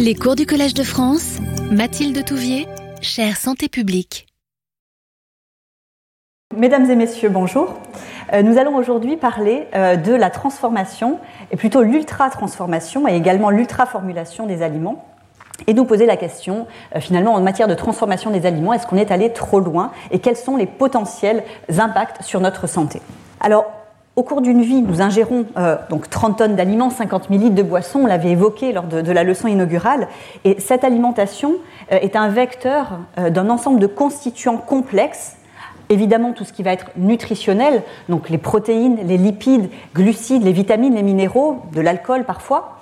Les cours du Collège de France, Mathilde Touvier, chère santé publique. Mesdames et messieurs, bonjour. Euh, nous allons aujourd'hui parler euh, de la transformation, et plutôt l'ultra-transformation et également l'ultra-formulation des aliments. Et nous poser la question, euh, finalement, en matière de transformation des aliments, est-ce qu'on est allé trop loin et quels sont les potentiels impacts sur notre santé? Alors, au cours d'une vie, nous ingérons donc 30 tonnes d'aliments, 50 000 litres de boissons, on l'avait évoqué lors de, la leçon inaugurale, et cette alimentation est un vecteur d'un ensemble de constituants complexes. Évidemment tout ce qui va être nutritionnel, donc les protéines, les lipides, glucides, les vitamines, les minéraux, de l'alcool parfois,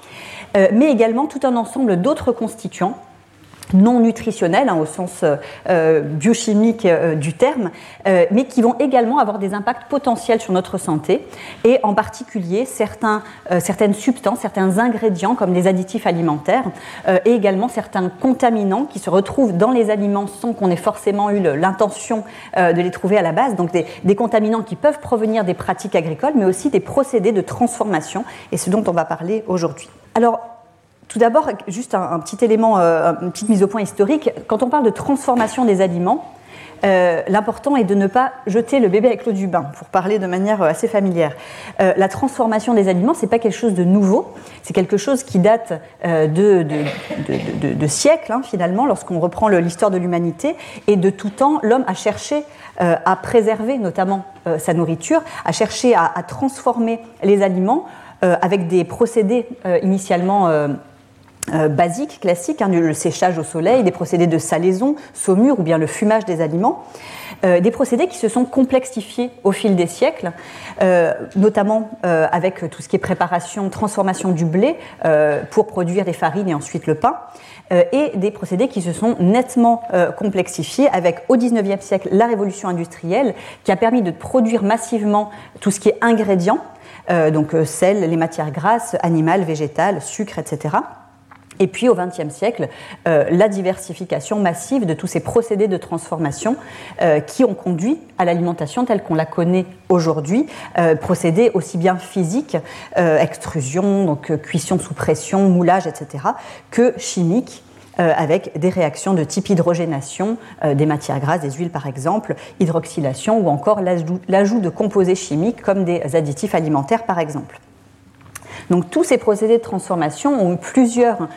euh, mais également tout un ensemble d'autres constituants non nutritionnels hein, au sens euh, biochimique euh, du terme, euh, mais qui vont également avoir des impacts potentiels sur notre santé, et en particulier certains, certaines substances, certains ingrédients comme les additifs alimentaires, et également certains contaminants qui se retrouvent dans les aliments sans qu'on ait forcément eu l'intention de les trouver à la base, donc des, des, contaminants qui peuvent provenir des pratiques agricoles, mais aussi des procédés de transformation, et ce dont on va parler aujourd'hui. Alors, tout d'abord, juste un, petit élément, euh, une petite mise au point historique. Quand on parle de transformation des aliments, euh, l'important est de ne pas jeter le bébé avec l'eau du bain, pour parler de manière euh, assez familière. la transformation des aliments, ce n'est pas quelque chose de nouveau, c'est quelque chose qui date de, siècles, hein, finalement, lorsqu'on reprend l'histoire de l'humanité. Et de tout temps, l'homme a cherché à préserver notamment sa nourriture, a cherché à transformer les aliments avec des procédés initialement euh, basiques, classiques, hein, le séchage au soleil, des procédés de salaison, saumure ou bien le fumage des aliments, euh, des procédés qui se sont complexifiés au fil des siècles, euh, notamment avec tout ce qui est préparation, transformation du blé pour produire des farines et ensuite le pain, et des procédés qui se sont nettement complexifiés avec au XIXe siècle la révolution industrielle qui a permis de produire massivement tout ce qui est ingrédients, donc sel, les matières grasses, animales, végétales, sucre, etc. Et puis au XXe siècle, euh, la diversification massive de tous ces procédés de transformation euh, qui ont conduit à l'alimentation telle qu'on la connaît aujourd'hui, euh, procédés aussi bien physiques, extrusion, donc cuisson sous pression, moulage, etc., que chimiques. avec des réactions de type hydrogénation des matières grasses, des huiles par exemple, hydroxylation ou encore l'ajout de composés chimiques comme des additifs alimentaires par exemple. Donc tous ces procédés de transformation ont plusieurs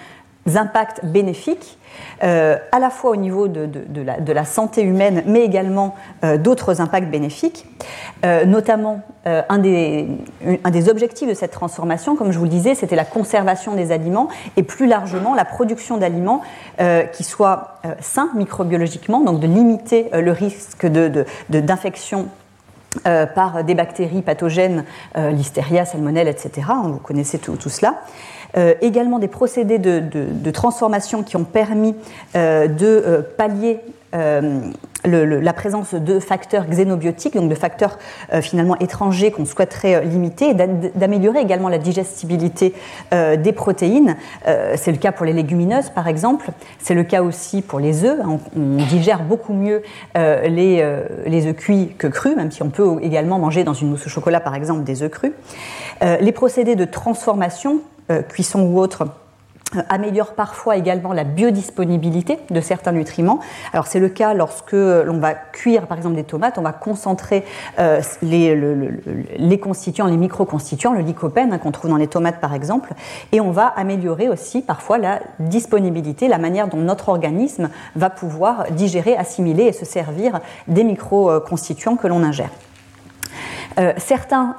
impacts bénéfiques, euh, à la fois au niveau de, la, santé humaine, mais également euh, d'autres impacts bénéfiques. Euh, notamment, un, des, objectifs de cette transformation, comme je vous le disais, c'était la conservation des aliments et plus largement la production d'aliments qui soient sains microbiologiquement, donc de limiter le risque d'infection euh, par des bactéries pathogènes, euh, listeria, salmonelle, etc. Vous connaissez tout, cela. Euh, également des procédés de, transformation qui ont permis de pallier la présence de facteurs xénobiotiques, donc de facteurs euh, finalement étrangers qu'on souhaiterait euh, limiter, d'améliorer également la digestibilité euh, des protéines. c'est le cas pour les légumineuses, par exemple. C'est le cas aussi pour les œufs. On, digère beaucoup mieux les, les œufs cuits que crus, même si on peut également manger dans une mousse au chocolat, par exemple, des œufs crus. les procédés de transformation, cuisson ou autre, euh, améliore parfois également la biodisponibilité de certains nutriments. Alors c'est le cas lorsque l'on va cuire par exemple des tomates, on va concentrer euh, les, les, constituants, les micro-constituants, le lycopène hein, qu'on trouve dans les tomates par exemple, et on va améliorer aussi parfois la disponibilité, la manière dont notre organisme va pouvoir digérer, assimiler et se servir des micro-constituants que l'on ingère. Euh, certains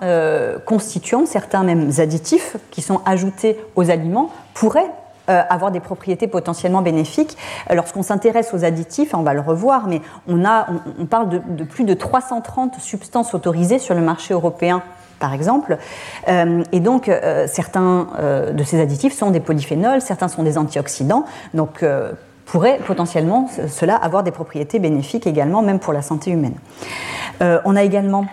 constituants, certains même additifs qui sont ajoutés aux aliments pourraient euh, avoir des propriétés potentiellement bénéfiques. Euh, lorsqu'on s'intéresse aux additifs, on va le revoir, mais on, a, on, parle de, plus de 330 substances autorisées sur le marché européen par exemple. Euh, et donc, certains de ces additifs sont des polyphénols, certains sont des antioxydants. Donc, pourrait potentiellement cela avoir des propriétés bénéfiques également, même pour la santé humaine. on a également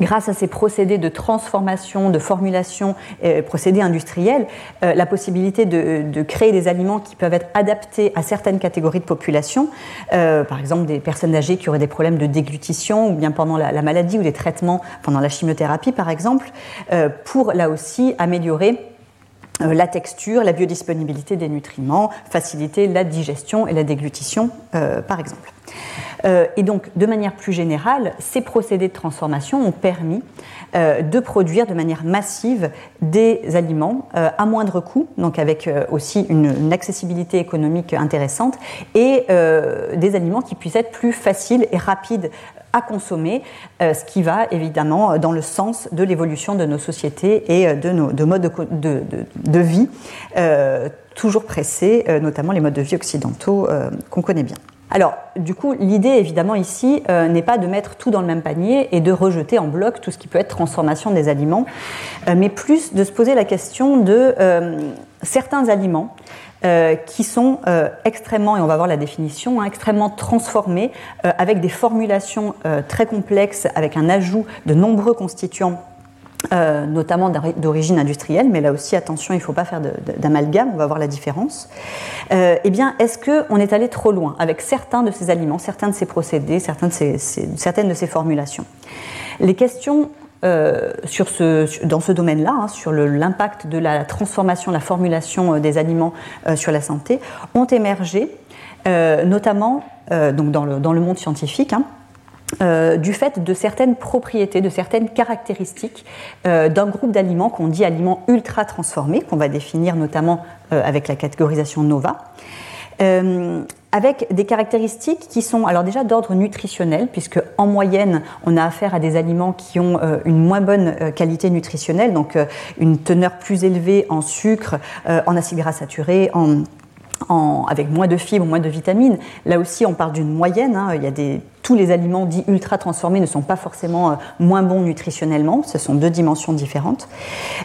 grâce à ces procédés de transformation, de formulation, euh, procédés industriels, euh, la possibilité de, créer des aliments qui peuvent être adaptés à certaines catégories de population, euh, par exemple des personnes âgées qui auraient des problèmes de déglutition ou bien pendant la, maladie ou des traitements pendant la chimiothérapie par exemple, pour là aussi améliorer la texture, la biodisponibilité des nutriments, faciliter la digestion et la déglutition, par exemple. et donc, de manière plus générale, ces procédés de transformation ont permis euh, de produire de manière massive des aliments euh, à moindre coût, donc avec euh, aussi une, accessibilité économique intéressante, et des aliments qui puissent être plus faciles et rapides à consommer, ce qui va évidemment dans le sens de l'évolution de nos sociétés et de nos de modes de, vie toujours pressés, notamment les modes de vie occidentaux qu'on connaît bien. Alors, du coup, l'idée, évidemment, ici, euh, n'est pas de mettre tout dans le même panier et de rejeter en bloc tout ce qui peut être transformation des aliments, euh, mais plus de se poser la question de euh, certains aliments qui sont extrêmement, et on va voir la définition, hein, extrêmement transformés, avec des formulations très complexes, avec un ajout de nombreux constituants euh, notamment d'origine industrielle, mais là aussi, attention, il ne faut pas faire d'amalgame, on va voir la différence. Euh, eh bien, est-ce qu'on est allé trop loin avec certains de ces aliments, certains de ces procédés, certaines de ces formulations? Les questions euh, sur ce, dans ce domaine-là, hein, sur l'impact de la transformation, la formulation des aliments sur la santé, ont émergé, notamment donc dans, le, dans, le, monde scientifique. Hein, euh, du fait de certaines propriétés, de certaines caractéristiques euh, d'un groupe d'aliments qu'on dit aliments ultra transformés, qu'on va définir notamment euh, avec la catégorisation NOVA, avec des caractéristiques qui sont alors déjà d'ordre nutritionnel, puisque en moyenne on a affaire à des aliments qui ont une moins bonne qualité nutritionnelle, donc une teneur plus élevée en sucre, en acides gras saturés, en avec moins de fibres, moins de vitamines. Là aussi, on parle d'une moyenne. Hein. Tous les aliments dits ultra transformés ne sont pas forcément euh, moins bons nutritionnellement. Ce sont deux dimensions différentes.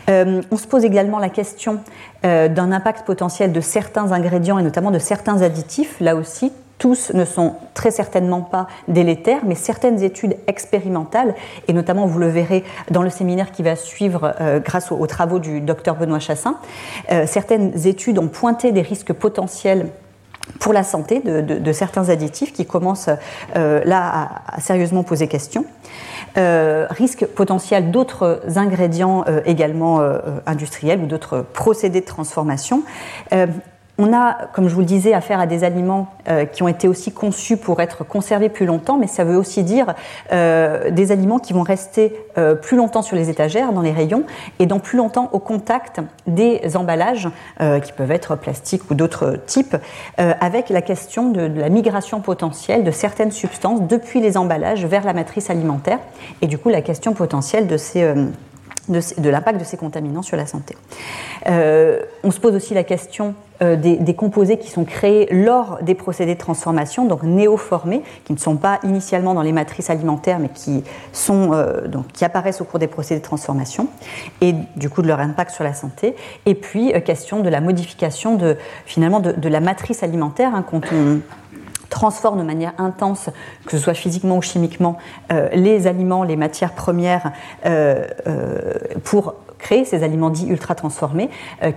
Euh, on se pose également la question euh, d'un impact potentiel de certains ingrédients et notamment de certains additifs. Là aussi, tous ne sont très certainement pas délétères, mais certaines études expérimentales, et notamment vous le verrez dans le séminaire qui va suivre euh, grâce aux, travaux du docteur Benoît Chassin, euh, certaines études ont pointé des risques potentiels pour la santé de, certains additifs qui commencent euh, là à, sérieusement poser question. risques potentiels d'autres ingrédients également industriels ou d'autres procédés de transformation. On a, comme je vous le disais, affaire à des aliments euh, qui ont été aussi conçus pour être conservés plus longtemps, mais ça veut aussi dire euh, des aliments qui vont rester euh, plus longtemps sur les étagères, dans les rayons, et donc plus longtemps au contact des emballages, qui peuvent être plastiques ou d'autres types, avec la question de, la migration potentielle de certaines substances depuis les emballages vers la matrice alimentaire, et du coup la question potentielle de ces de, l'impact de ces contaminants sur la santé. Euh, on se pose aussi la question euh, des, composés qui sont créés lors des procédés de transformation, donc néoformés, qui ne sont pas initialement dans les matrices alimentaires, mais qui, sont, euh, donc, qui apparaissent au cours des procédés de transformation, et du coup de leur impact sur la santé. Et puis, question de la modification de, finalement de, la matrice alimentaire, hein, quand on transforme de manière intense, que ce soit physiquement ou chimiquement, euh, les aliments, les matières premières euh, euh, pour créer ces aliments dits ultra transformés,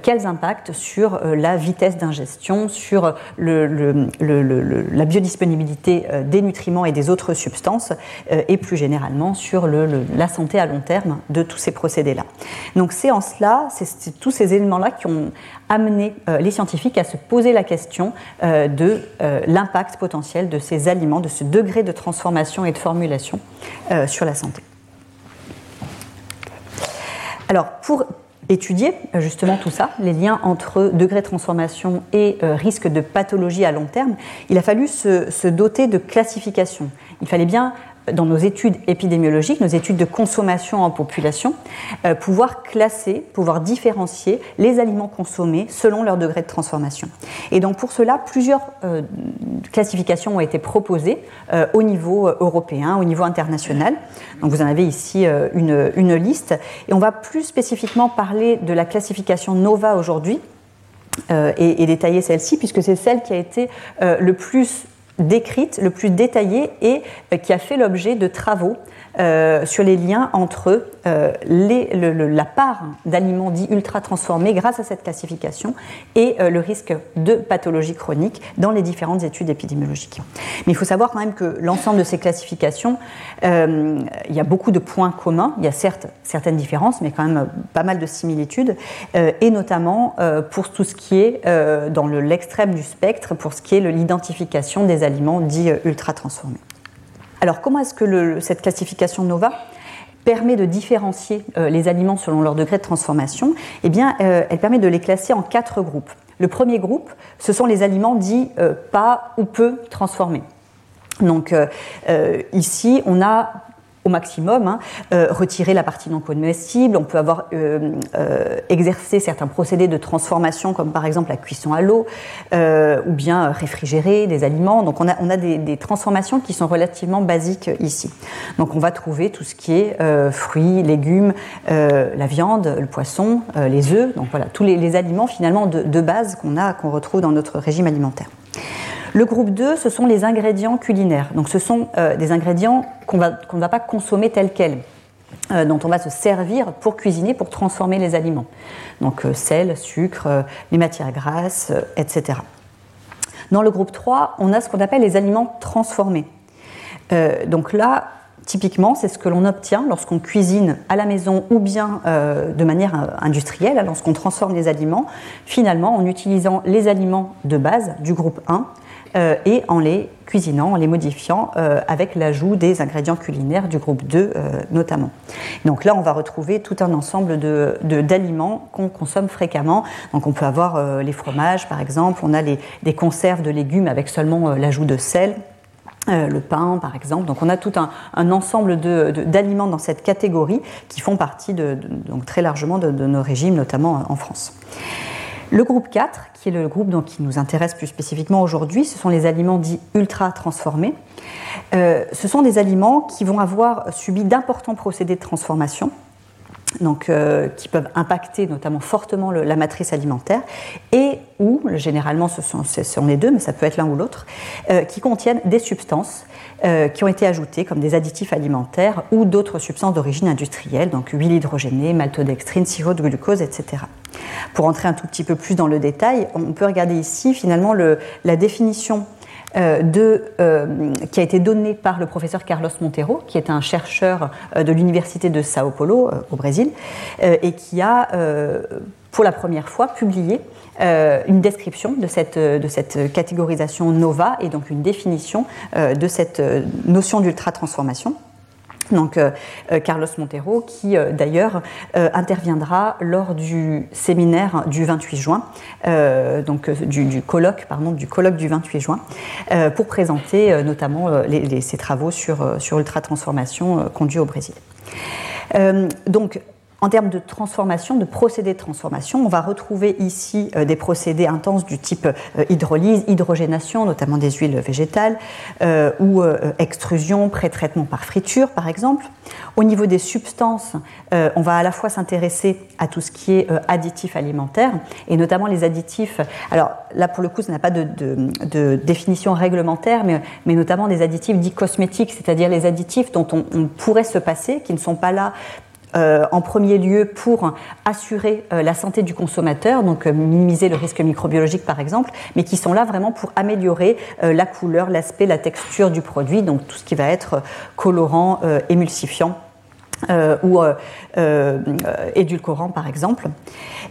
quels impacts sur la vitesse d'ingestion, sur le, la biodisponibilité des nutriments et des autres substances, et plus généralement sur la santé à long terme de tous ces procédés-là. Donc c'est en cela, c'est tous ces éléments-là qui ont euh, les scientifiques à se poser la question euh, de euh, l'impact potentiel de ces aliments, de ce degré de transformation et de formulation sur la santé. Alors, pour étudier justement tout ça, les liens entre degré de transformation et risque de pathologie à long terme, il a fallu se, doter de classifications. Il fallait bien dans nos études épidémiologiques, nos études de consommation en population, euh, pouvoir classer, pouvoir différencier les aliments consommés selon leur degré de transformation. Et donc pour cela, plusieurs euh, classifications ont été proposées euh, au niveau européen, au niveau international. Donc vous en avez ici une, une, liste. Et on va plus spécifiquement parler de la classification NOVA aujourd'hui. et, détailler celle-ci, puisque c'est celle qui a été le plus décrite, le plus détaillé et qui a fait l'objet de travaux euh, sur les liens entre euh, la part d'aliments dits ultra transformés grâce à cette classification et euh, le risque de pathologie chronique dans les différentes études épidémiologiques. Mais il faut savoir quand même que l'ensemble de ces classifications, il y a beaucoup de points communs. Il y a certes certaines différences, mais quand même pas mal de similitudes, et notamment pour tout ce qui est dans l'extrême du spectre, pour ce qui est l'identification des aliments dits ultra transformés. Alors comment est-ce que cette classification NOVA permet de différencier euh, les aliments selon leur degré de transformation? Eh bien, euh, elle permet de les classer en quatre groupes. Le premier groupe, ce sont les aliments dits euh, pas ou peu transformés. Donc ici, on a au maximum, hein, euh, retirer la partie non comestible. On peut avoir euh, euh, exercé certains procédés de transformation, comme par exemple la cuisson à l'eau, ou bien réfrigérer des aliments. Donc on a, des, transformations qui sont relativement basiques ici. Donc on va trouver tout ce qui est fruits, légumes, la viande, le poisson, les œufs. Donc voilà, tous les, aliments finalement de, de base qu'on a, qu'on retrouve dans notre régime alimentaire. Le groupe 2, ce sont les ingrédients culinaires. Donc ce sont euh, des ingrédients qu'on ne va pas consommer tels quels. Euh, dont on va se servir pour cuisiner, pour transformer les aliments. Donc euh, sel, sucre, les matières grasses, etc. Dans le groupe 3, on a ce qu'on appelle les aliments transformés. donc là, typiquement, c'est ce que l'on obtient lorsqu'on cuisine à la maison ou bien de manière industrielle, hein, lorsqu'on transforme les aliments, finalement en utilisant les aliments de base du groupe 1 euh, et en les cuisinant, en les modifiant euh, avec l'ajout des ingrédients culinaires du groupe 2 euh, notamment. Donc là, on va retrouver tout un ensemble d'aliments de, d'aliments qu'on consomme fréquemment. Donc on peut avoir les fromages par exemple, on a des conserves de légumes avec seulement l'ajout de sel. le pain, par exemple. Donc, on a tout un, ensemble d'aliments dans cette catégorie qui font partie de, donc très largement de, nos régimes, notamment en France. Le groupe 4, qui est le groupe donc, qui nous intéresse plus spécifiquement aujourd'hui, ce sont les aliments dits ultra transformés. Euh, ce sont des aliments qui vont avoir subi d'importants procédés de transformation donc, euh, qui peuvent impacter notamment fortement la matrice alimentaire, et ou, généralement ce sont, les deux, mais ça peut être l'un ou l'autre, euh, qui contiennent des substances euh, qui ont été ajoutées comme des additifs alimentaires ou d'autres substances d'origine industrielle, donc huile hydrogénée, maltodextrine, sirop de glucose, etc. Pour entrer un tout petit peu plus dans le détail, on peut regarder ici finalement le, la définition de, euh, qui a été donné par le professeur Carlos Monteiro, qui est un chercheur euh, de l'université de Sao Paulo au Brésil, et qui a pour la première fois publié une description de cette, de cette catégorisation NOVA et donc une définition de cette notion d'ultra-transformation donc euh, euh, Carlos Montero, qui euh, d'ailleurs interviendra lors du séminaire du 28 juin, donc du, colloque, pardon, du colloque du 28 juin, pour présenter notamment ses travaux sur, sur ultra-transformation conduits au Brésil. donc, en termes de transformation, de procédés de transformation, on va retrouver ici euh, des procédés intenses du type euh, hydrolyse, hydrogénation, notamment des huiles végétales, euh, ou extrusion, pré-traitement par friture, par exemple. Au niveau des substances, on va à la fois s'intéresser à tout ce qui est additif alimentaire, et notamment les additifs. Alors là, pour le coup, ça n'a pas de, définition réglementaire, mais, notamment des additifs dits cosmétiques, c'est-à-dire les additifs dont on, on pourrait se passer, qui ne sont pas là euh, en premier lieu pour assurer euh, la santé du consommateur, donc euh, minimiser le risque microbiologique par exemple, mais qui sont là vraiment pour améliorer la couleur, l'aspect, la texture du produit, donc tout ce qui va être colorant, émulsifiant. ou édulcorant par exemple.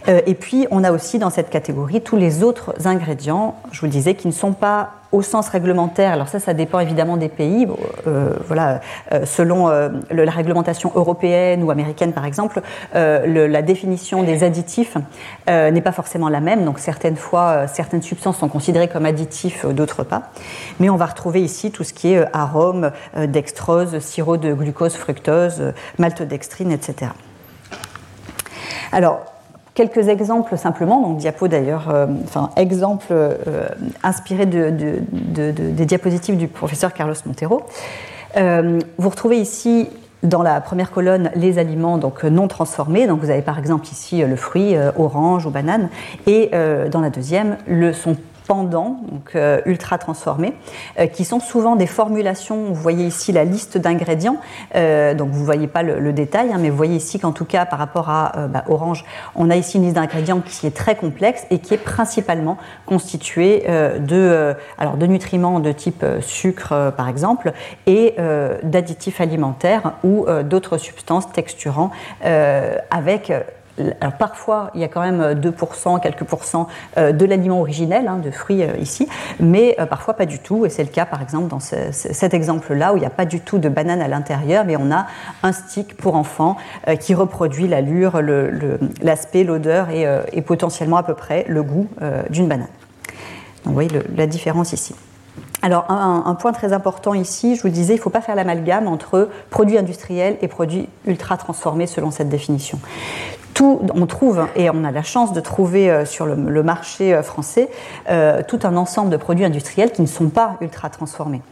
et puis on a aussi dans cette catégorie tous les autres ingrédients, je vous le disais, qui ne sont pas au sens réglementaire, alors ça, ça dépend évidemment des pays. Euh, voilà, euh, selon euh, la réglementation européenne ou américaine, par exemple, la définition des additifs n'est pas forcément la même. Donc certaines fois, certaines substances sont considérées comme additifs, d'autres pas. Mais on va retrouver ici tout ce qui est arôme, dextrose, sirop de glucose, fructose, maltodextrine, etc. Alors, Quelques exemples simplement, donc diapo d'ailleurs, euh, enfin exemples euh, inspirés de, des diapositives du professeur Carlos Montero. Euh, vous retrouvez ici dans la première colonne les aliments donc non transformés. Donc vous avez par exemple ici le fruit orange ou banane, et dans la deuxième le, sont pendant, donc ultra transformés, qui sont souvent des formulations. Vous voyez ici la liste d'ingrédients, donc vous ne voyez pas le, détail, hein, mais vous voyez ici qu'en tout cas par rapport à bah, Orange, on a ici une liste d'ingrédients qui est très complexe et qui est principalement constituée de, alors de nutriments de type sucre par exemple et d'additifs alimentaires ou d'autres substances texturant avec alors parfois, il y a quand même 2%, quelques pourcents euh, de l'aliment originel, hein, de fruits euh, ici, mais euh, parfois pas du tout. Et c'est le cas, par exemple, dans cet exemple-là, où il n'y a pas du tout de banane à l'intérieur, mais on a un stick pour enfants qui reproduit l'allure, l'aspect, l'odeur et, potentiellement à peu près le goût d'une banane. Donc, vous voyez la différence ici. Alors, un, point très important ici, je vous disais, il ne faut pas faire l'amalgame entre produits industriels et produits ultra transformés selon cette définition on trouve, et on a la chance de trouver euh, sur le, marché euh, français, euh, tout un ensemble de produits industriels qui ne sont pas ultra transformés.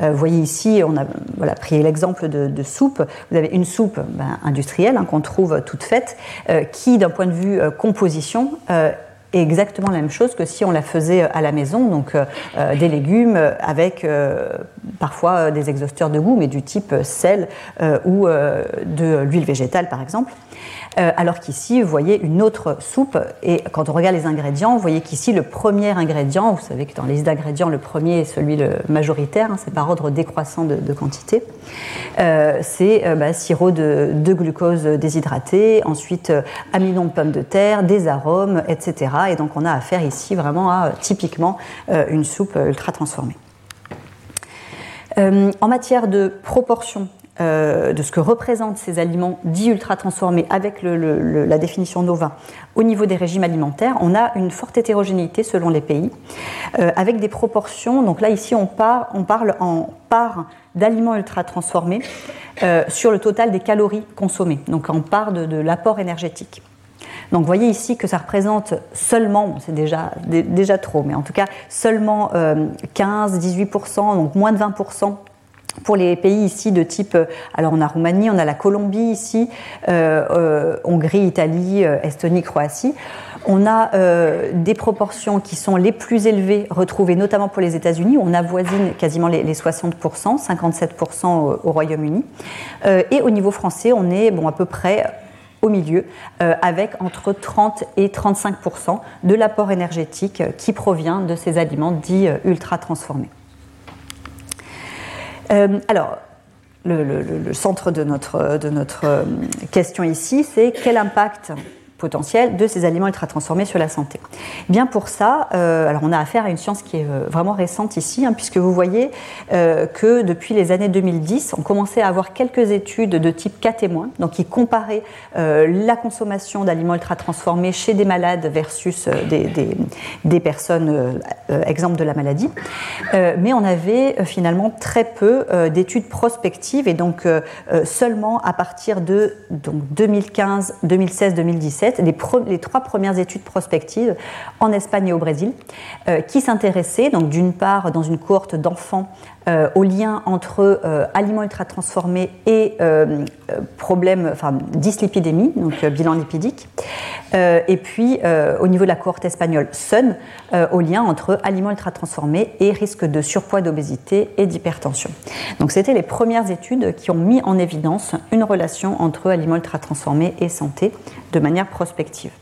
vous voyez ici, on a pris l'exemple de, soupe. Vous avez une soupe ben, industrielle hein, qu'on trouve toute faite, qui, d'un point de vue composition, est exactement la même chose que si on la faisait à la maison, donc des légumes avec parfois des exhausteurs de goût, mais du type sel ou de l'huile végétale par exemple. Euh, alors qu'ici, vous voyez une autre soupe, et quand on regarde les ingrédients, vous voyez qu'ici, le premier ingrédient, vous savez que dans les listes d'ingrédients, le premier est celui le majoritaire, hein, c'est par ordre décroissant de, quantité, euh, c'est euh, bah, sirop de, glucose déshydraté, ensuite amidon de pommes de terre, des arômes, etc. Et donc on a affaire ici vraiment à typiquement une soupe ultra transformée. en matière de proportion euh, de ce que représentent ces aliments dits ultra transformés avec la définition Nova au niveau des régimes alimentaires, on a une forte hétérogénéité selon les pays, euh, avec des proportions. Donc là, ici, on, parle en part d'aliments ultra transformés euh, sur le total des calories consommées, donc en part de, l'apport énergétique. Donc vous voyez ici que ça représente seulement, c'est déjà, déjà trop, mais en tout cas seulement 15-18%, donc moins de 20% pour les pays ici de type, euh, alors on a Roumanie, on a la Colombie ici, euh, euh, Hongrie, Italie, Estonie, Croatie, on a des proportions qui sont les plus élevées retrouvées notamment pour les États-Unis, on avoisine quasiment les, 60%, 57% au, au Royaume-Uni, et au niveau français, on est bon à peu près au milieu, avec entre 30 et 35% de l'apport énergétique qui provient de ces aliments dits ultra transformés. Euh, alors, le, centre de notre, de notre euh, question ici, c'est quel impact potentiel de ces aliments ultra transformés sur la santé. Bien pour ça, euh, alors on a affaire à une science qui est euh, vraiment récente ici, hein, puisque vous voyez euh, que depuis les années 2010, on commençait à avoir quelques études de type cas témoin, donc qui comparaient la consommation d'aliments ultra transformés chez des malades versus des, personnes exemples de la maladie. mais on avait finalement très peu d'études prospectives et donc seulement à partir de donc, 2015, 2016, 2017 les, trois premières études prospectives en Espagne et au Brésil, euh, qui s'intéressaient, donc d'une part dans une cohorte d'enfants euh, au lien entre euh, aliments ultra transformés et euh, problème, enfin dyslipidémie, donc bilan lipidique, et puis au niveau de la cohorte espagnole, SUN, au lien entre aliments ultra transformés et risque de surpoids, d'obésité et d'hypertension. Donc c'était les premières études qui ont mis en évidence une relation entre aliments ultra transformés et santé de manière prospective.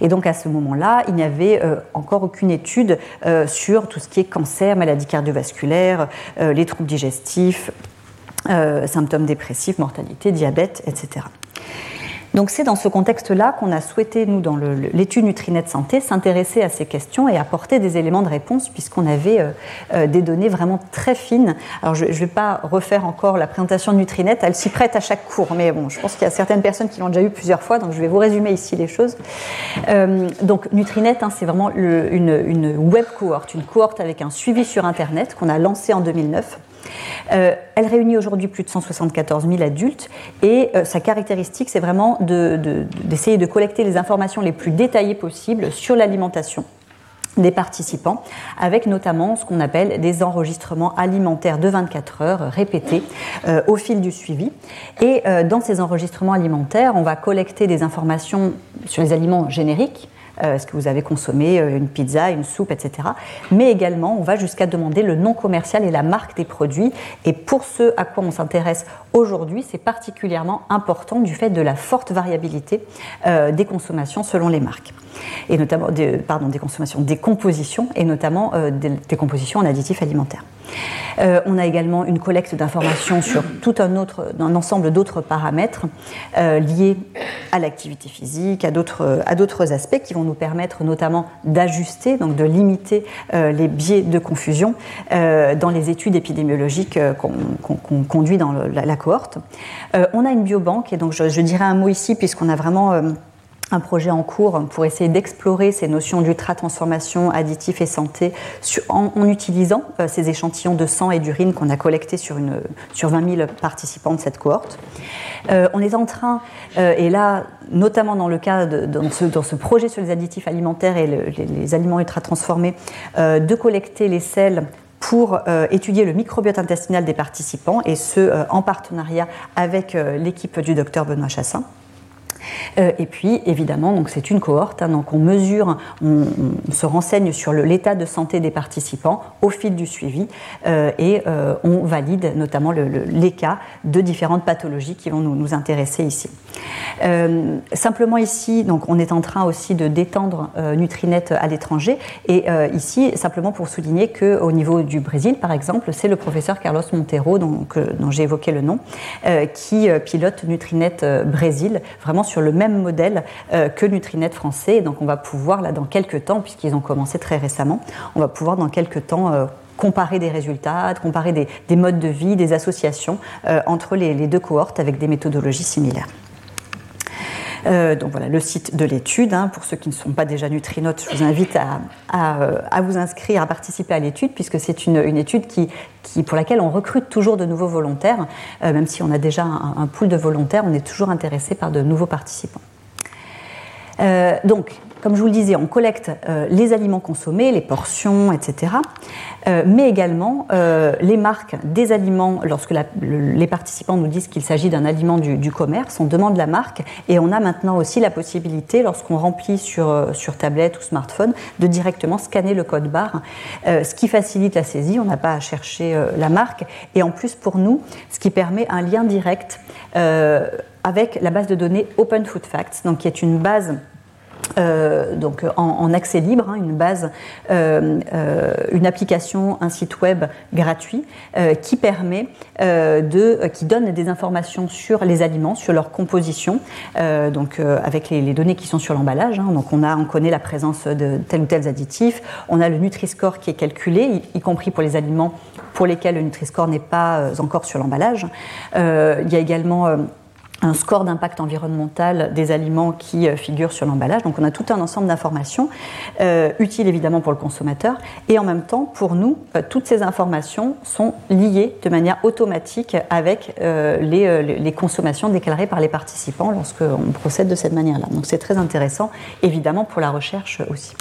Et donc à ce moment-là, il n'y avait euh, encore aucune étude euh, sur tout ce qui est cancer, maladie cardiovasculaire, euh, les troubles digestifs, symptômes dépressifs, mortalité, diabète, etc. Donc c'est dans ce contexte-là qu'on a souhaité, nous, dans l'étude Nutrinet Santé, s'intéresser à ces questions et apporter des éléments de réponse puisqu'on avait euh, euh, des données vraiment très fines. Alors je ne vais pas refaire encore la présentation de Nutrinet, elle s'y prête à chaque cours, mais bon, je pense qu'il y a certaines personnes qui l'ont déjà eu plusieurs fois, donc je vais vous résumer ici les choses. Euh, donc Nutrinet, hein, c'est vraiment une, une web cohorte, une cohorte avec un suivi sur Internet qu'on a lancé en 2009 euh, elle réunit aujourd'hui plus de 174 000 adultes et euh, sa caractéristique, c'est vraiment d'essayer de, collecter les informations les plus détaillées possibles sur l'alimentation des participants, avec notamment ce qu'on appelle des enregistrements alimentaires de 24 heures répétés euh, au fil du suivi. Et dans ces enregistrements alimentaires, on va collecter des informations sur les aliments génériques, est-ce que vous avez consommé une pizza, une soupe, etc. Mais également, on va jusqu'à demander le nom commercial et la marque des produits. Et pour ce à quoi on s'intéresse aujourd'hui, c'est particulièrement important du fait de la forte variabilité des consommations selon les marques et notamment des, des consommations, des compositions et notamment euh, des, compositions en additifs alimentaires. Euh, on a également une collecte d'informations sur tout un, ensemble d'autres paramètres euh, liés à l'activité physique, à d'autres aspects qui vont nous permettre notamment d'ajuster, donc de limiter les biais de confusion dans les études épidémiologiques qu'on conduit dans la, cohorte. on a une biobanque, et donc je, je dirais un mot ici puisqu'on a vraiment un projet en cours pour essayer d'explorer ces notions d'ultra-transformation, additifs et santé en, utilisant euh, ces échantillons de sang et d'urine qu'on a collectés sur, une, sur 20 000 participants de cette cohorte. Euh, on est en train, euh, et là, notamment dans le cas de dans ce, dans ce projet sur les additifs alimentaires et les, aliments ultra-transformés, de collecter les sels pour étudier le microbiote intestinal des participants, et ce, en partenariat avec l'équipe du docteur Benoît Chassin. Euh, et puis, évidemment, donc c'est une cohorte, hein, donc on mesure, on, se renseigne sur l'état de santé des participants au fil du suivi euh, et euh, on valide notamment les cas de différentes pathologies qui vont nous, intéresser ici. simplement ici, donc on est en train aussi de détendre Nutrinet à l'étranger et ici, simplement pour souligner qu'au niveau du Brésil, par exemple, c'est le professeur Carlos Monteiro, dont, dont j'ai évoqué le nom, qui pilote Nutrinet Brésil, vraiment sur le même modèle euh, que Nutrinet français. donc on va pouvoir, là, dans quelques temps, puisqu'ils ont commencé très récemment, on va pouvoir dans quelques temps euh, comparer des résultats, comparer des, modes de vie, des associations euh, entre les, deux cohortes avec des méthodologies similaires. Donc voilà le site de l'étude. Hein. Pour ceux qui ne sont pas déjà Nutrinotes, je vous invite à, vous inscrire, à participer à l'étude, puisque c'est une, étude qui, pour laquelle on recrute toujours de nouveaux volontaires. même si on a déjà un, pool de volontaires, on est toujours intéressé par de nouveaux participants. Euh, donc, comme je vous le disais, on collecte euh, les aliments consommés, les portions, etc., euh, mais également les marques des aliments. Lorsque les participants nous disent qu'il s'agit d'un aliment du, commerce, on demande la marque et on a maintenant aussi la possibilité, lorsqu'on remplit sur, sur tablette ou smartphone, de directement scanner le code barre, ce qui facilite la saisie. On n'a pas à chercher la marque et en plus pour nous, ce qui permet un lien direct avec la base de données Open Food Facts, donc qui est une base euh, donc en, accès libre, hein, une base, euh, euh, une application, un site web gratuit qui permet de, qui donne des informations sur les aliments, sur leur composition, donc avec les, données qui sont sur l'emballage. Hein. donc on a, on connaît la présence de tel ou tel additif. On a le Nutri-Score qui est calculé, y, y, compris pour les aliments pour lesquels le Nutri-Score n'est pas encore sur l'emballage. il y a également un score d'impact environnemental des aliments qui euh, figurent sur l'emballage. Donc on a tout un ensemble d'informations euh, utiles évidemment pour le consommateur et en même temps pour nous, euh, toutes ces informations sont liées de manière automatique avec les, consommations déclarées par les participants lorsqu'on procède de cette manière-là. Donc c'est très intéressant évidemment pour la recherche aussi.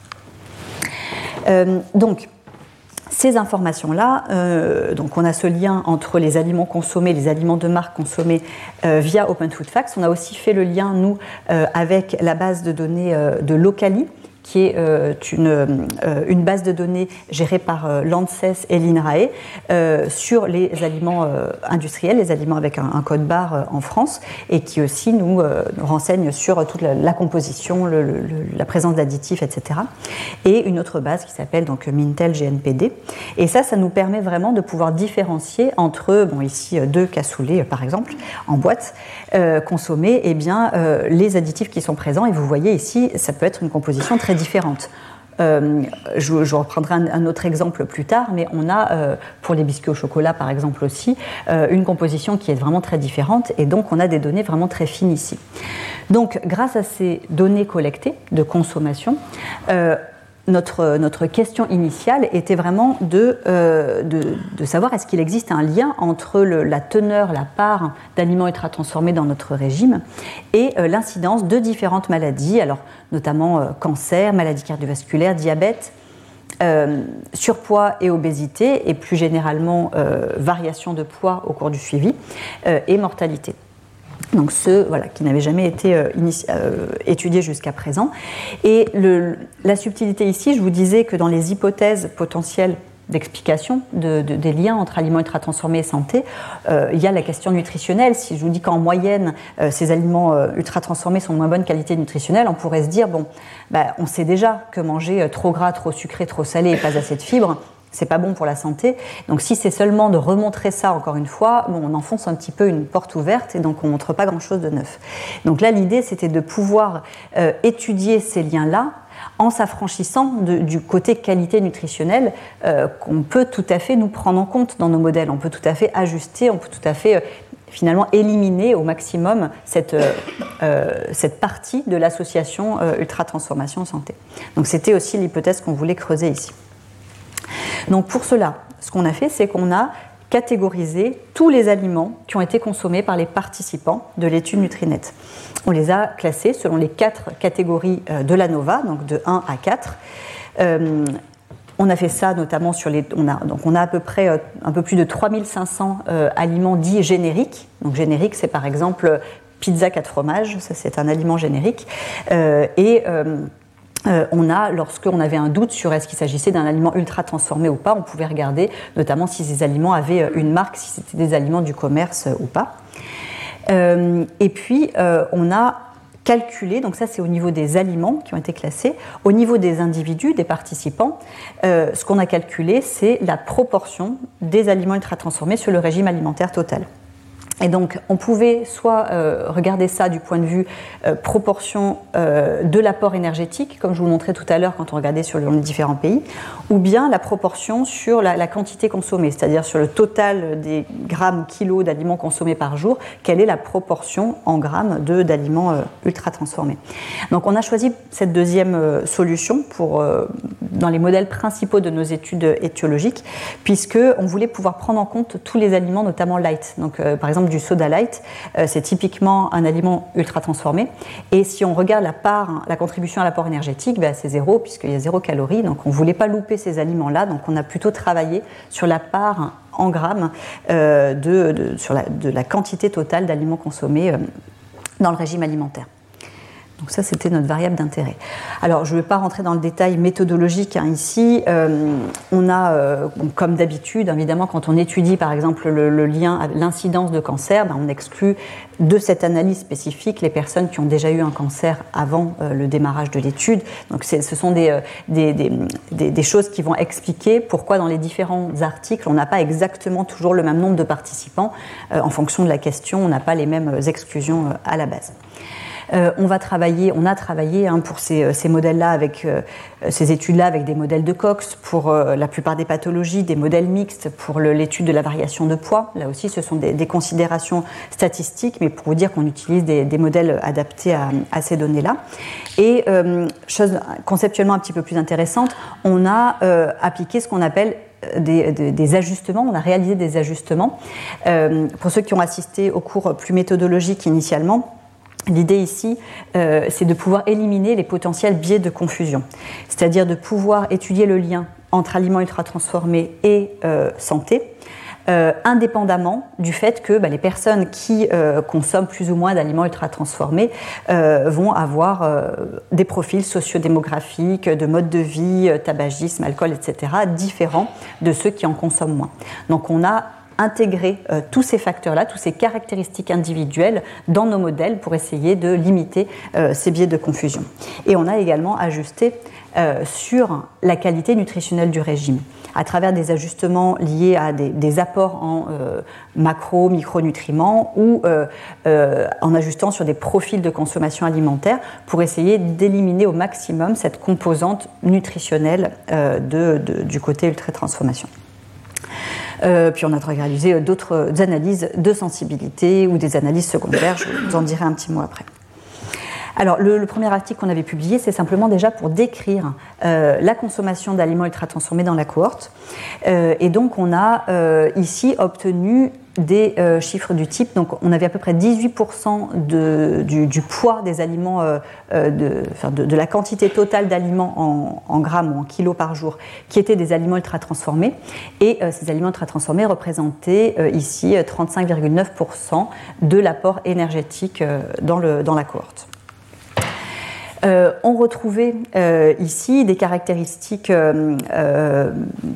donc ces informations-là, euh, donc on a ce lien entre les aliments consommés, les aliments de marque consommés euh, via Open Food Facts. On a aussi fait le lien, nous, euh, avec la base de données de Locali, qui est euh, une, euh, une, base de données gérée par euh, l'ANSES et l'INRAE sur les aliments industriels, les aliments avec un, code barre en France, et qui aussi nous, renseigne sur toute la, composition, la présence d'additifs, etc. Et une autre base qui s'appelle donc Mintel GNPD. Et ça, ça nous permet vraiment de pouvoir différencier entre, bon ici deux cassoulets par exemple en boîte consommés, et bien les additifs qui sont présents. Et vous voyez ici, ça peut être une composition très différentes. Euh, je, reprendrai un, autre exemple plus tard, mais on a euh, pour les biscuits au chocolat par exemple aussi euh, une composition qui est vraiment très différente et donc on a des données vraiment très fines ici. Donc grâce à ces données collectées de consommation, notre, question initiale était vraiment de, euh, de, savoir est-ce qu'il existe un lien entre la teneur, la part d'aliments ultra transformés dans notre régime et euh, l'incidence de différentes maladies, alors notamment euh, cancer, maladies cardiovasculaires, diabète, surpoids et obésité, et plus généralement variation de poids au cours du suivi, et mortalité. Donc ceux voilà, qui n'avaient jamais été euh, euh, étudiés jusqu'à présent. Et la subtilité ici, je vous disais que dans les hypothèses potentielles d'explication des liens entre aliments ultra-transformés et santé, euh, il y a la question nutritionnelle. Si je vous dis qu'en moyenne, ces aliments ultra-transformés sont de moins bonne qualité nutritionnelle, on pourrait se dire, bon, bah, on sait déjà que manger trop gras, trop sucré, trop salé et pas assez de fibres, c'est pas bon pour la santé. Donc si c'est seulement de remontrer ça encore une fois, on enfonce un petit peu une porte ouverte et donc on montre pas grand-chose de neuf. Donc là, l'idée, c'était de pouvoir euh, étudier ces liens-là en s'affranchissant du côté qualité nutritionnelle euh, qu'on peut tout à fait nous prendre en compte dans nos modèles. On peut tout à fait ajuster, on peut tout à fait euh, finalement éliminer au maximum cette, cette partie de l'association ultra transformation santé. Donc c'était aussi l'hypothèse qu'on voulait creuser ici. Donc pour cela, ce qu'on a fait, c'est qu'on a catégorisé tous les aliments qui ont été consommés par les participants de l'étude Nutrinet. On les a classés selon les quatre catégories euh, de la NOVA, donc de 1 à 4. Euh, on a fait ça notamment sur les. On a, donc on a à peu près euh, un peu plus de 3500 aliments dits génériques. Donc générique, c'est par exemple pizza 4 fromages, ça c'est un aliment générique. et euh, on a, lorsqu'on avait un doute sur est-ce qu'il s'agissait d'un aliment ultra transformé ou pas, on pouvait regarder notamment si ces aliments avaient euh, une marque, si c'était des aliments du commerce euh, ou pas. et puis, on a calculé, donc ça c'est au niveau des aliments qui ont été classés, au niveau des individus, des participants, ce qu'on a calculé, c'est la proportion des aliments ultra transformés sur le régime alimentaire total. Et donc, on pouvait soit euh, regarder ça du point de vue euh, proportion euh, de l'apport énergétique, comme je vous le montrais tout à l'heure quand on regardait sur les différents pays, ou bien la proportion sur la, quantité consommée, c'est-à-dire sur le total des grammes, kilos d'aliments consommés par jour, quelle est la proportion en grammes d'aliments ultra transformés. Donc, on a choisi cette deuxième solution pour, dans les modèles principaux de nos études étiologiques, puisque on voulait pouvoir prendre en compte tous les aliments, notamment light. Donc, par exemple, du soda light, euh, c'est typiquement un aliment ultra transformé. Et si on regarde la part, la contribution à l'apport énergétique, ben, c'est zéro, puisqu'il y a zéro calorie. Donc on ne voulait pas louper ces aliments-là. Donc on a plutôt travaillé sur la part en grammes euh, la, de la quantité totale d'aliments consommés euh, dans le régime alimentaire. Donc ça, c'était notre variable d'intérêt. Alors, je ne vais pas rentrer dans le détail méthodologique hein, ici. Euh, on a, euh, comme d'habitude, évidemment, quand on étudie, par exemple, le, lien, l'incidence de cancer, ben, on exclut de cette analyse spécifique les personnes qui ont déjà eu un cancer avant euh, le démarrage de l'étude. Donc, ce sont des, choses qui vont expliquer pourquoi dans les différents articles, on n'a pas exactement toujours le même nombre de participants. en fonction de la question, on n'a pas les mêmes exclusions à la base. Euh, on va travailler, on a travaillé hein, pour ces, euh, modèles-là, avec euh, ces études-là, avec des modèles de Cox pour la plupart des pathologies, des modèles mixtes pour l'étude de la variation de poids. Là aussi, ce sont des, considérations statistiques, mais pour vous dire qu'on utilise des, modèles adaptés à, ces données-là. Et chose conceptuellement un petit peu plus intéressante, on a appliqué ce qu'on appelle des, ajustements, on a réalisé des ajustements. pour ceux qui ont assisté au cours plus méthodologique initialement, L'idée ici, euh, c'est de pouvoir éliminer les potentiels biais de confusion, c'est-à-dire de pouvoir étudier le lien entre aliments ultra-transformés et euh, santé, euh, indépendamment du fait que bah, les personnes qui consomment plus ou moins d'aliments ultra-transformés vont avoir des profils sociodémographiques, de mode de vie, tabagisme, alcool, etc., différents de ceux qui en consomment moins. Donc on a intégrer euh, tous ces facteurs-là, toutes ces caractéristiques individuelles dans nos modèles pour essayer de limiter euh, ces biais de confusion. Et on a également ajusté euh, sur la qualité nutritionnelle du régime à travers des ajustements liés à des, apports en macro, micronutriments ou en ajustant sur des profils de consommation alimentaire pour essayer d'éliminer au maximum cette composante nutritionnelle du côté ultra-transformation. Euh, puis on a réalisé euh, d'autres analyses de sensibilité ou des analyses secondaires, je vous en dirai un petit mot après. Alors, le, premier article qu'on avait publié, c'est simplement déjà pour décrire euh, la consommation d'aliments ultra transformés dans la cohorte. et donc, on a ici obtenu des chiffres du type, donc on avait à peu près 18% de, du, poids des aliments, de, de, la quantité totale d'aliments en, grammes ou en kilos par jour qui étaient des aliments ultra transformés. Et ces aliments ultra transformés représentaient ici 35,9% de l'apport énergétique dans, le, dans la cohorte. Euh, on retrouvait euh, ici des caractéristiques euh,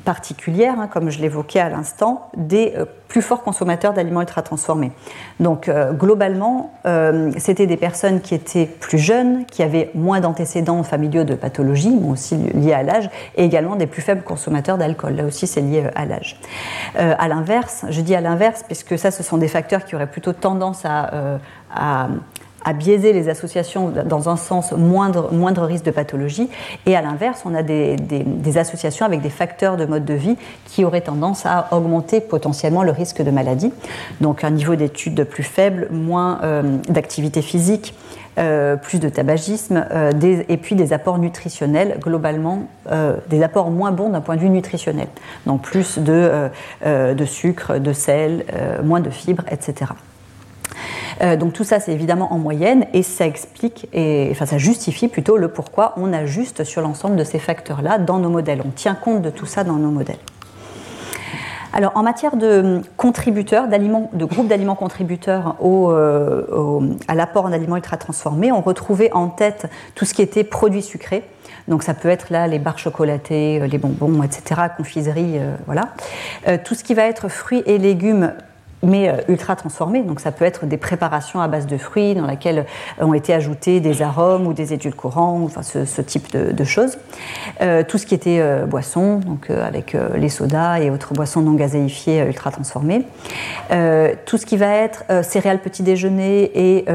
particulières, hein, comme je l'évoquais à l'instant, des plus forts consommateurs d'aliments ultra transformés. Donc globalement, c'était des personnes qui étaient plus jeunes, qui avaient moins d'antécédents familiaux de pathologie, mais aussi liés à l'âge, et également des plus faibles consommateurs d'alcool. Là aussi, c'est lié à l'âge. à l'inverse, je dis à l'inverse, puisque ça, ce sont des facteurs qui auraient plutôt tendance à biaiser les associations dans un sens moindre, moindre risque de pathologie. Et à l'inverse, on a des, associations avec des facteurs de mode de vie qui auraient tendance à augmenter potentiellement le risque de maladie. Donc un niveau d'études plus faible, moins euh, d'activité physique. Euh, plus de tabagisme euh, et puis des apports nutritionnels globalement, des apports moins bons d'un point de vue nutritionnel. Donc plus de, de sucre, de sel, moins de fibres, etc. Euh, donc tout ça, c'est évidemment en moyenne et ça explique, et, enfin ça justifie plutôt le pourquoi on ajuste sur l'ensemble de ces facteurs-là dans nos modèles. On tient compte de tout ça dans nos modèles. Alors, en matière de contributeurs, de groupes d'aliments contributeurs euh, à l'apport en aliments ultra transformés, on retrouvait en tête tout ce qui était produits sucrés. Donc, ça peut être là les barres chocolatées, les bonbons, etc., confiserie, euh, voilà. tout ce qui va être fruits et légumes mais euh, ultra transformés. Donc ça peut être des préparations à base de fruits dans lesquelles ont été ajoutés des arômes ou des édulcorants, enfin ce, type de, choses. Euh, tout ce qui était euh, boisson, donc avec les sodas et autres boissons non gazéifiées ultra transformées. tout ce qui va être céréales petit déjeuner et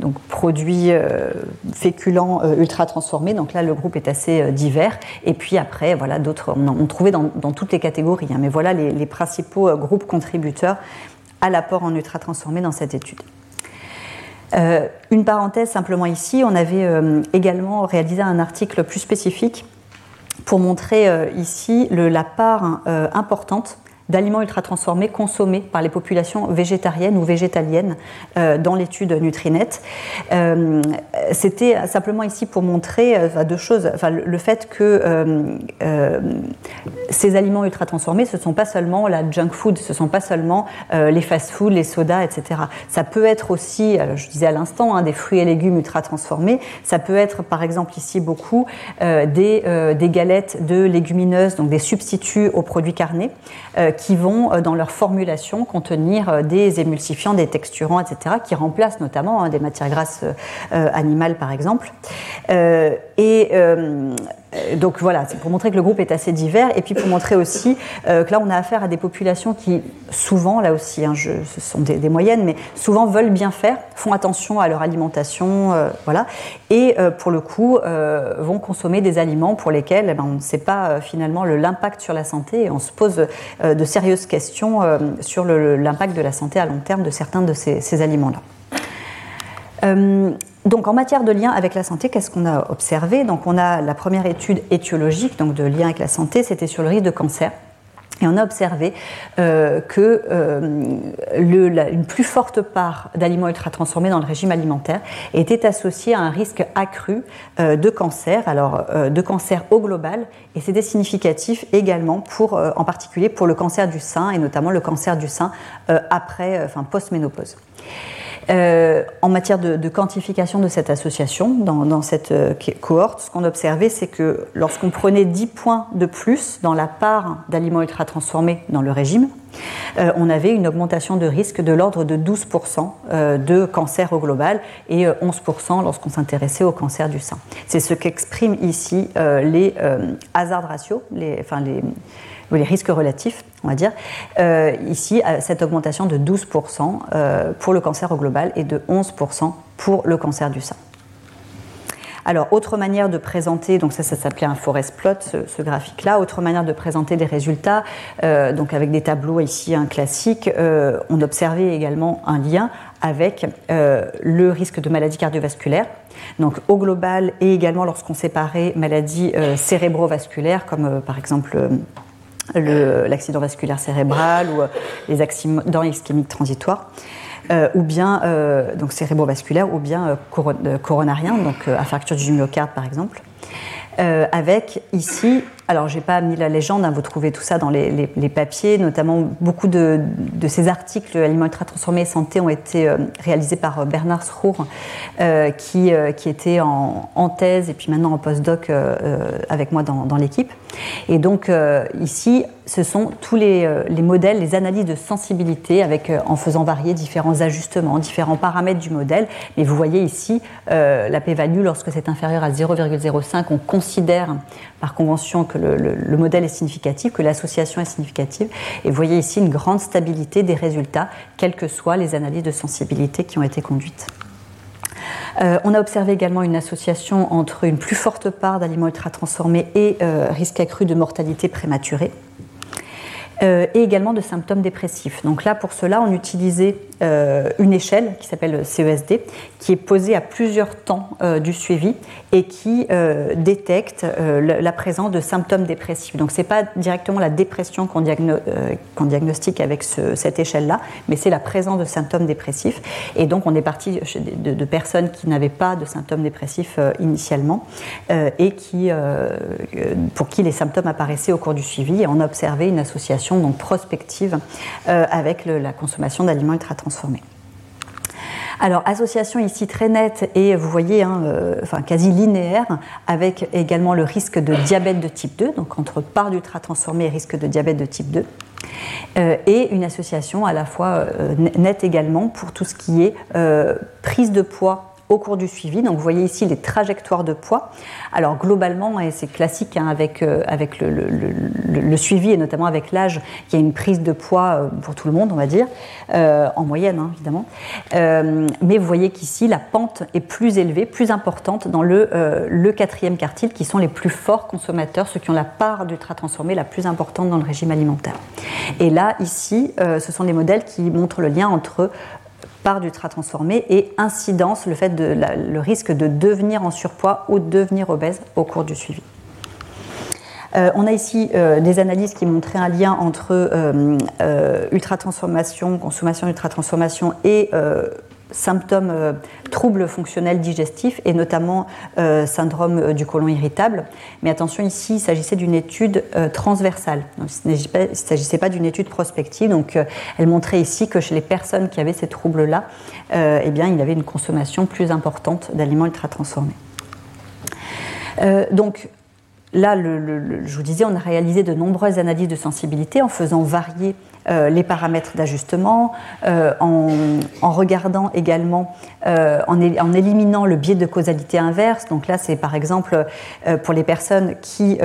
donc produits féculents ultra transformés. Donc là le groupe est assez divers. Et puis après voilà d'autres on, on trouvait dans, toutes les catégories. Hein. mais voilà les, les principaux groupes contributeurs à l'apport en ultra transformé dans cette étude. Euh, une parenthèse simplement ici, on avait euh, également réalisé un article plus spécifique pour montrer euh, ici la part importante d'aliments ultra transformés consommés par les populations végétariennes ou végétaliennes euh, dans l'étude Nutrinet. Euh, c'était simplement ici pour montrer euh, deux choses. Enfin, le, fait que ces aliments ultra transformés, ce ne sont pas seulement la junk food, ce ne sont pas seulement les fast-food, les sodas, etc. Ça peut être aussi, je disais à l'instant, hein, des fruits et légumes ultra transformés. Ça peut être, par exemple, ici beaucoup des galettes de légumineuses, donc des substituts aux produits carnés qui vont, euh, dans leur formulation, contenir euh, des émulsifiants, des texturants, etc., qui remplacent notamment hein, des matières grasses euh, animales, par exemple. et donc voilà, c'est pour montrer que le groupe est assez divers et puis pour montrer aussi que là on a affaire à des populations qui souvent, là aussi, hein, ce sont des, moyennes, mais souvent veulent bien faire, font attention à leur alimentation, voilà, et pour le coup vont consommer des aliments pour lesquels eh ben, on ne sait pas finalement l'impact sur la santé et on se pose de sérieuses questions euh, sur l'impact de la santé à long terme de certains de ces, aliments-là. Euh, donc en matière de lien avec la santé, qu'est-ce qu'on a observé? Donc on a la première étude étiologique, donc de lien avec la santé, c'était sur le risque de cancer. Et on a observé euh, que euh, une plus forte part d'aliments ultra transformés dans le régime alimentaire était associée à un risque accru euh, de cancer, alors de cancer au global, et c'était significatif également pour, en particulier pour le cancer du sein et notamment le cancer du sein après, enfin post-ménopause. Euh, en matière de, quantification de cette association, dans, cette euh, cohorte, ce qu'on observait, c'est que lorsqu'on prenait 10 points de plus dans la part d'aliments ultra transformés dans le régime, euh, on avait une augmentation de risque de l'ordre de 12% de cancer au global et 11% lorsqu'on s'intéressait au cancer du sein. C'est ce qu'expriment ici les hazard ratios, enfin les les risques relatifs, on va dire. Euh, ici, cette augmentation de 12% euh, pour le cancer au global et de 11% pour le cancer du sein. Alors, autre manière de présenter, donc ça, ça s'appelait un forest plot, ce, graphique-là. Autre manière de présenter des résultats, euh, donc avec des tableaux ici, un classique, on observait également un lien avec le risque de maladie cardiovasculaire. Donc, au global et également lorsqu'on séparait maladies cérébrovasculaires, comme par exemple l'accident vasculaire cérébral ou les accidents ischémiques transitoires. ou bien donc cérébrovasculaire ou bien coronarien, donc infarctus du myocarde par exemple. avec ici alors, je n'ai pas mis la légende, hein, vous trouvez tout ça dans les, papiers, notamment beaucoup de, ces articles Aliments ultra transformés et santé ont été euh, réalisés par euh, Bernard Srour, euh, qui, qui, était en, thèse et puis maintenant en postdoc avec moi dans, l'équipe. Et donc, ici, ce sont tous les, modèles, les analyses de sensibilité avec, en faisant varier différents ajustements, différents paramètres du modèle. Et vous voyez ici la p-value, lorsque c'est inférieur à 0,05, on considère par convention que le, modèle est significatif, que l'association est significative. Et vous voyez ici une grande stabilité des résultats, quelles que soient les analyses de sensibilité qui ont été conduites. Euh, on a observé également une association entre une plus forte part d'aliments ultra transformés et euh, risque accru de mortalité prématurée. Euh, et également de symptômes dépressifs. Donc là, pour cela, on utilisait euh, une échelle qui s'appelle CESD, qui est posée à plusieurs temps euh, du suivi et qui détecte la présence de symptômes dépressifs. Donc ce n'est pas directement la dépression qu'on diagnostique avec cette échelle-là, mais c'est la présence de symptômes dépressifs. Et donc on est parti de, personnes qui n'avaient pas de symptômes dépressifs initialement et qui, pour qui les symptômes apparaissaient au cours du suivi. Et on a observé une association donc prospective euh, avec la consommation d'aliments ultra Alors, association ici très nette et vous voyez, hein, euh, enfin, quasi linéaire, avec également le risque de diabète de type 2, donc entre part d'ultra transformé et risque de diabète de type 2. Euh, et une association à la fois nette également pour tout ce qui est prise de poids au cours du suivi. Donc vous voyez ici les trajectoires de poids. Alors globalement, et c'est classique hein, avec, euh, avec le, suivi et notamment avec l'âge, il y a une prise de poids euh, pour tout le monde, on va dire, euh, en moyenne hein, évidemment. mais vous voyez qu'ici la pente est plus élevée, plus importante dans le, quatrième quartile, qui sont les plus forts consommateurs, ceux qui ont la part d'ultra transformé la plus importante dans le régime alimentaire. Et là, ici, ce sont des modèles qui montrent le lien entre par d'ultra transformé et incidence, le, fait de, le risque de devenir en surpoids ou de devenir obèse au cours du suivi. Euh, on a ici euh, des analyses qui montraient un lien entre euh, ultra transformation, consommation d'ultra transformation et symptômes troubles fonctionnels digestifs et notamment syndrome du côlon irritable. Mais attention, ici, il s'agissait d'une étude transversale. il ne s'agissait pas d'une étude prospective. Donc, elle montrait ici que chez les personnes qui avaient ces troubles-là, eh bien, il y avait une consommation plus importante d'aliments ultra transformés. donc, Là, je vous disais, on a réalisé de nombreuses analyses de sensibilité en faisant varier euh, les paramètres d'ajustement, euh, en, regardant également, euh, en, éliminant le biais de causalité inverse. Donc là, c'est par exemple pour les personnes qui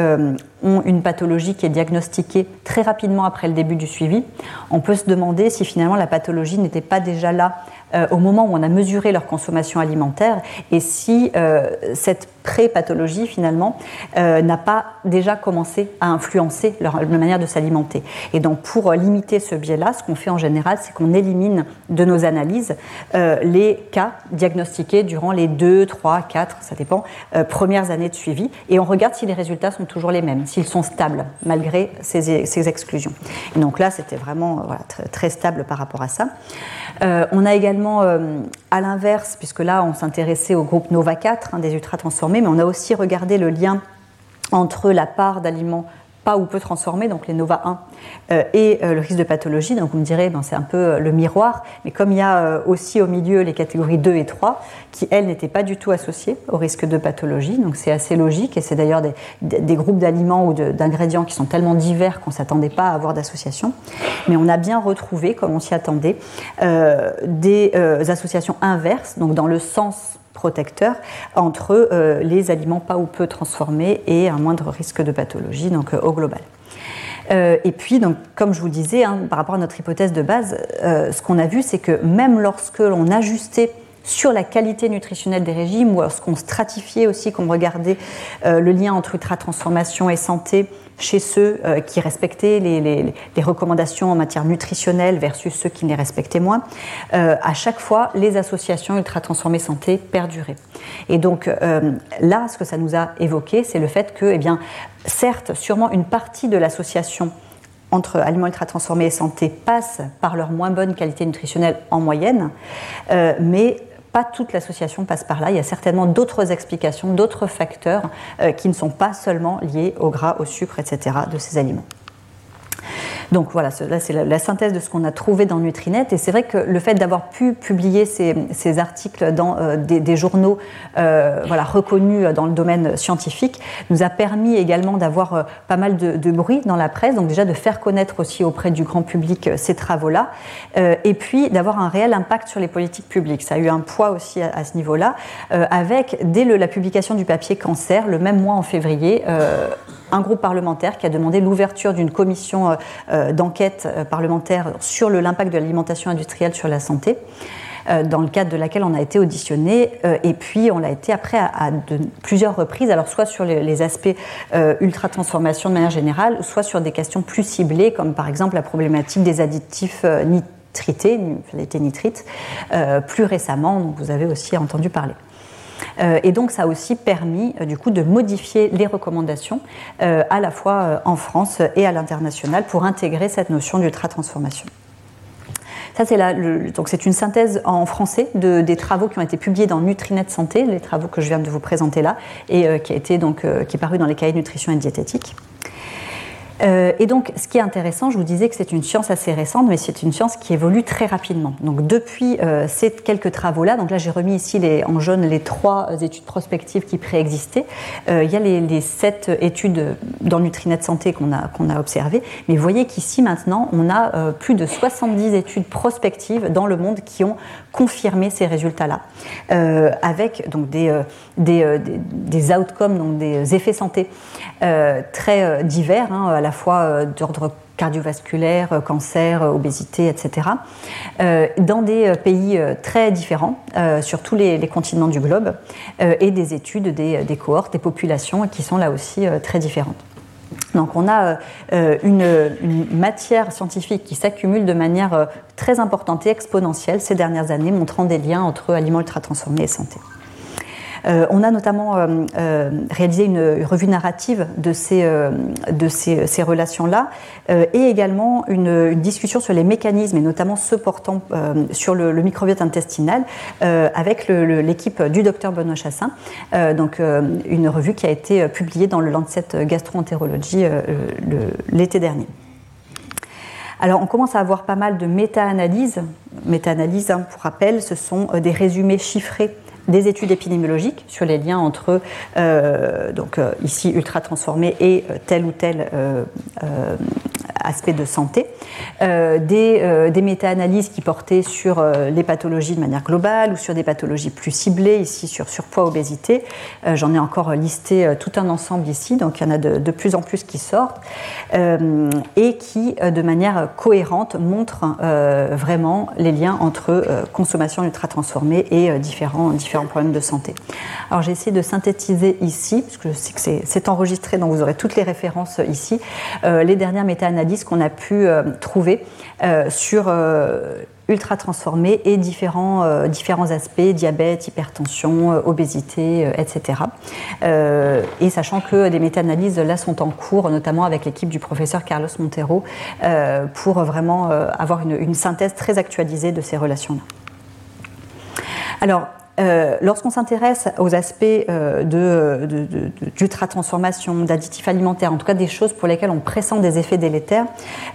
ont une pathologie qui est diagnostiquée très rapidement après le début du suivi, on peut se demander si finalement la pathologie n'était pas déjà là euh, au moment où on a mesuré leur consommation alimentaire et si euh, cette pré-pathologie finalement euh, n'a pas déjà commencé à influencer leur, manière de s'alimenter. Et donc pour limiter ce biais-là, ce qu'on fait en général, c'est qu'on élimine de nos analyses les cas diagnostiqués durant les 2, 3, 4, ça dépend, premières années de suivi et on regarde si les résultats sont toujours les mêmes, s'ils sont stables malgré ces, exclusions. Et donc là, c'était vraiment très, stable par rapport à ça. On a également euh, à l'inverse, puisque là on s'intéressait au groupe Nova 4 hein, des ultra transformés, mais on a aussi regardé le lien entre la part d'aliments pas ou peu transformés, donc les Nova 1, euh, et euh, le risque de pathologie. Donc vous me direz, ben, c'est un peu le miroir, mais comme il y a aussi au milieu les catégories 2 et 3, qui elles n'étaient pas du tout associées au risque de pathologie, donc c'est assez logique, et c'est d'ailleurs des, des, groupes d'aliments ou d'ingrédients qui sont tellement divers qu'on ne s'attendait pas à avoir d'association. Mais on a bien retrouvé, comme on s'y attendait, euh, des euh, associations inverses, donc dans le sens protecteur entre euh, les aliments pas ou peu transformés et un moindre risque de pathologie, donc au global. et puis, donc, comme je vous disais, hein, par rapport à notre hypothèse de base, ce qu'on a vu, c'est que même lorsque l'on ajustait sur la qualité nutritionnelle des régimes, ou lorsqu'on stratifiait aussi, qu'on regardait le lien entre ultra-transformation et santé, chez ceux euh, qui respectaient les, recommandations en matière nutritionnelle versus ceux qui les respectaient moins, euh, à chaque fois, les associations ultra transformées santé perduraient. Et donc euh, là, ce que ça nous a évoqué, c'est le fait que, eh bien, certes, sûrement une partie de l'association entre aliments ultra transformés et santé passent par leur moins bonne qualité nutritionnelle en moyenne, mais pas toute l'association passe par là. Il y a certainement d'autres explications, d'autres facteurs qui ne sont pas seulement liés au gras, au sucre, etc. de ces aliments. Donc voilà, là c'est la, synthèse de ce qu'on a trouvé dans Nutrinet. Et c'est vrai que le fait d'avoir pu publier ces, articles dans euh, des, journaux euh, voilà, reconnus dans le domaine scientifique nous a permis également d'avoir euh, pas mal de, bruit dans la presse, donc déjà de faire connaître aussi auprès du grand public ces travaux-là, et puis d'avoir un réel impact sur les politiques publiques. Ça a eu un poids aussi à, ce niveau-là, avec dès la publication du papier cancer, le même mois en février, un groupe parlementaire qui a demandé l'ouverture d'une commission euh, d'enquête euh, parlementaire sur l'impact de l'alimentation industrielle sur la santé euh, dans le cadre de laquelle on a été auditionné et puis on l'a été après à, plusieurs reprises, alors soit sur les, aspects ultra transformation de manière générale, soit sur des questions plus ciblées comme par exemple la problématique des additifs nitrités, plus récemment, vous avez aussi entendu parler. Euh, et donc ça a aussi permis euh, du coup de modifier les recommandations euh, à la fois en France et à l'international pour intégrer cette notion d'ultra-transformation. C'est une synthèse en français de, des travaux qui ont été publiés dans Nutrinet Santé, les travaux que je viens de vous présenter là, et qui a qui est paru dans les cahiers nutrition et diététique. Euh, et donc, ce qui est intéressant, je vous disais que c'est une science assez récente, mais c'est une science qui évolue très rapidement. Donc, depuis euh, ces quelques travaux-là, donc là j'ai remis ici en jaune les trois études prospectives qui préexistaient. Euh, il y a les, sept études dans Nutrinet Santé qu'on a, qu'on a observées, mais vous voyez qu'ici maintenant, on a plus de 70 études prospectives dans le monde qui ont confirmé ces résultats-là, avec donc des, des, des, outcomes, donc des effets santé très divers, hein, à la fois euh, d'ordre cardiovasculaire, euh, cancer, euh, obésité, etc., dans des pays très différents sur tous les, continents du globe, et des études des, cohortes, des populations qui sont là aussi très différentes. Donc on a une, une, matière scientifique qui s'accumule de manière très importante et exponentielle ces dernières années, montrant des liens entre aliments ultra transformés et santé. Euh, on a notamment euh, euh, réalisé une revue narrative de ces, relations-là et également une, discussion sur les mécanismes et notamment ceux portant sur le, microbiote intestinal avec l'équipe du docteur Benoît Chassin. donc une revue qui a été publiée dans le Lancet Gastroentérologie l'été dernier. Alors, on commence à avoir pas mal de méta-analyses. Méta-analyses, hein, pour rappel, ce sont des résumés chiffrés des études épidémiologiques sur les liens entre, euh, donc euh, ici ultra transformés et euh, tel ou tel aspect de santé, des, des méta-analyses qui portaient sur les pathologies de manière globale ou sur des pathologies plus ciblées, ici sur surpoids, obésité. J'en ai encore listé tout un ensemble ici, donc il y en a de, de plus en plus qui sortent, et qui, de manière cohérente, montrent vraiment les liens entre consommation ultra transformée et différents, différents problèmes de santé. Alors j'ai essayé de synthétiser ici, parce que je sais que c'est enregistré, donc vous aurez toutes les références ici, euh, les dernières méta-analyses qu'on a pu euh, trouver euh, sur ultra transformés et différents, différents aspects, diabète, hypertension, obésité, etc. et sachant que des méta-analyses là sont en cours, notamment avec l'équipe du professeur Carlos Montero, pour vraiment avoir une, une synthèse très actualisée de ces relations-là. Alors, euh, lorsqu'on s'intéresse aux aspects euh, d'ultra-transformation, d'additifs alimentaires, en tout cas des choses pour lesquelles on pressent des effets délétères,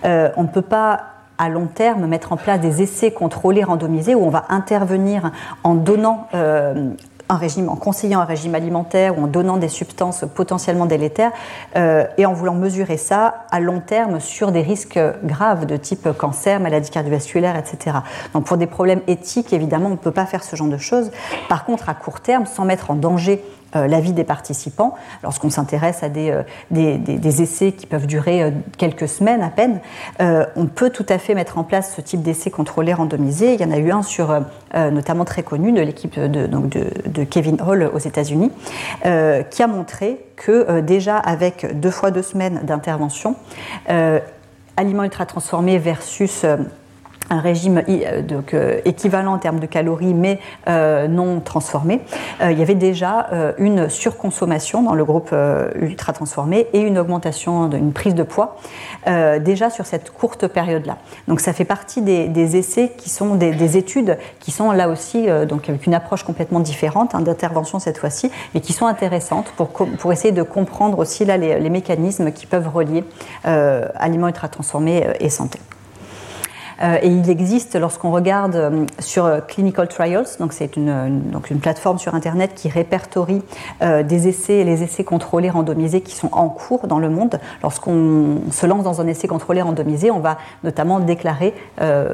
euh, on ne peut pas à long terme mettre en place des essais contrôlés randomisés où on va intervenir en donnant en conseillant un régime alimentaire ou en donnant des substances potentiellement délétères euh, et en voulant mesurer ça à long terme sur des risques graves de type cancer, maladie cardiovasculaire, etc. Donc pour des problèmes éthiques, évidemment, on ne peut pas faire ce genre de choses. Par contre, à court terme, sans mettre en danger l'avis des participants. Lorsqu'on s'intéresse à des, euh, essais qui peuvent durer euh, quelques semaines à peine, on peut tout à fait mettre en place ce type d'essai contrôlé randomisé. Il y en a eu un sur, notamment très connu, de l'équipe de, de, Kevin Hall aux États-Unis, qui a montré que déjà avec deux fois deux semaines d'intervention, aliments ultra transformés versus un régime euh, euh, équivalent en termes de calories mais euh, non transformé, il y avait déjà une surconsommation dans le groupe ultra transformé et une augmentation d'une prise de poids déjà sur cette courte période-là. Donc ça fait partie des, essais qui sont des, études qui sont là aussi donc avec une approche complètement différente hein, d'intervention cette fois-ci, mais qui sont intéressantes pour, pour essayer de comprendre aussi là les mécanismes qui peuvent relier aliments ultra transformés et santé. Euh, et il existe, lorsqu'on regarde euh, sur euh, Clinical Trials, donc c'est une, donc une plateforme sur Internet qui répertorie des essais, les essais contrôlés randomisés qui sont en cours dans le monde. Lorsqu'on se lance dans un essai contrôlé randomisé, on va notamment déclarer,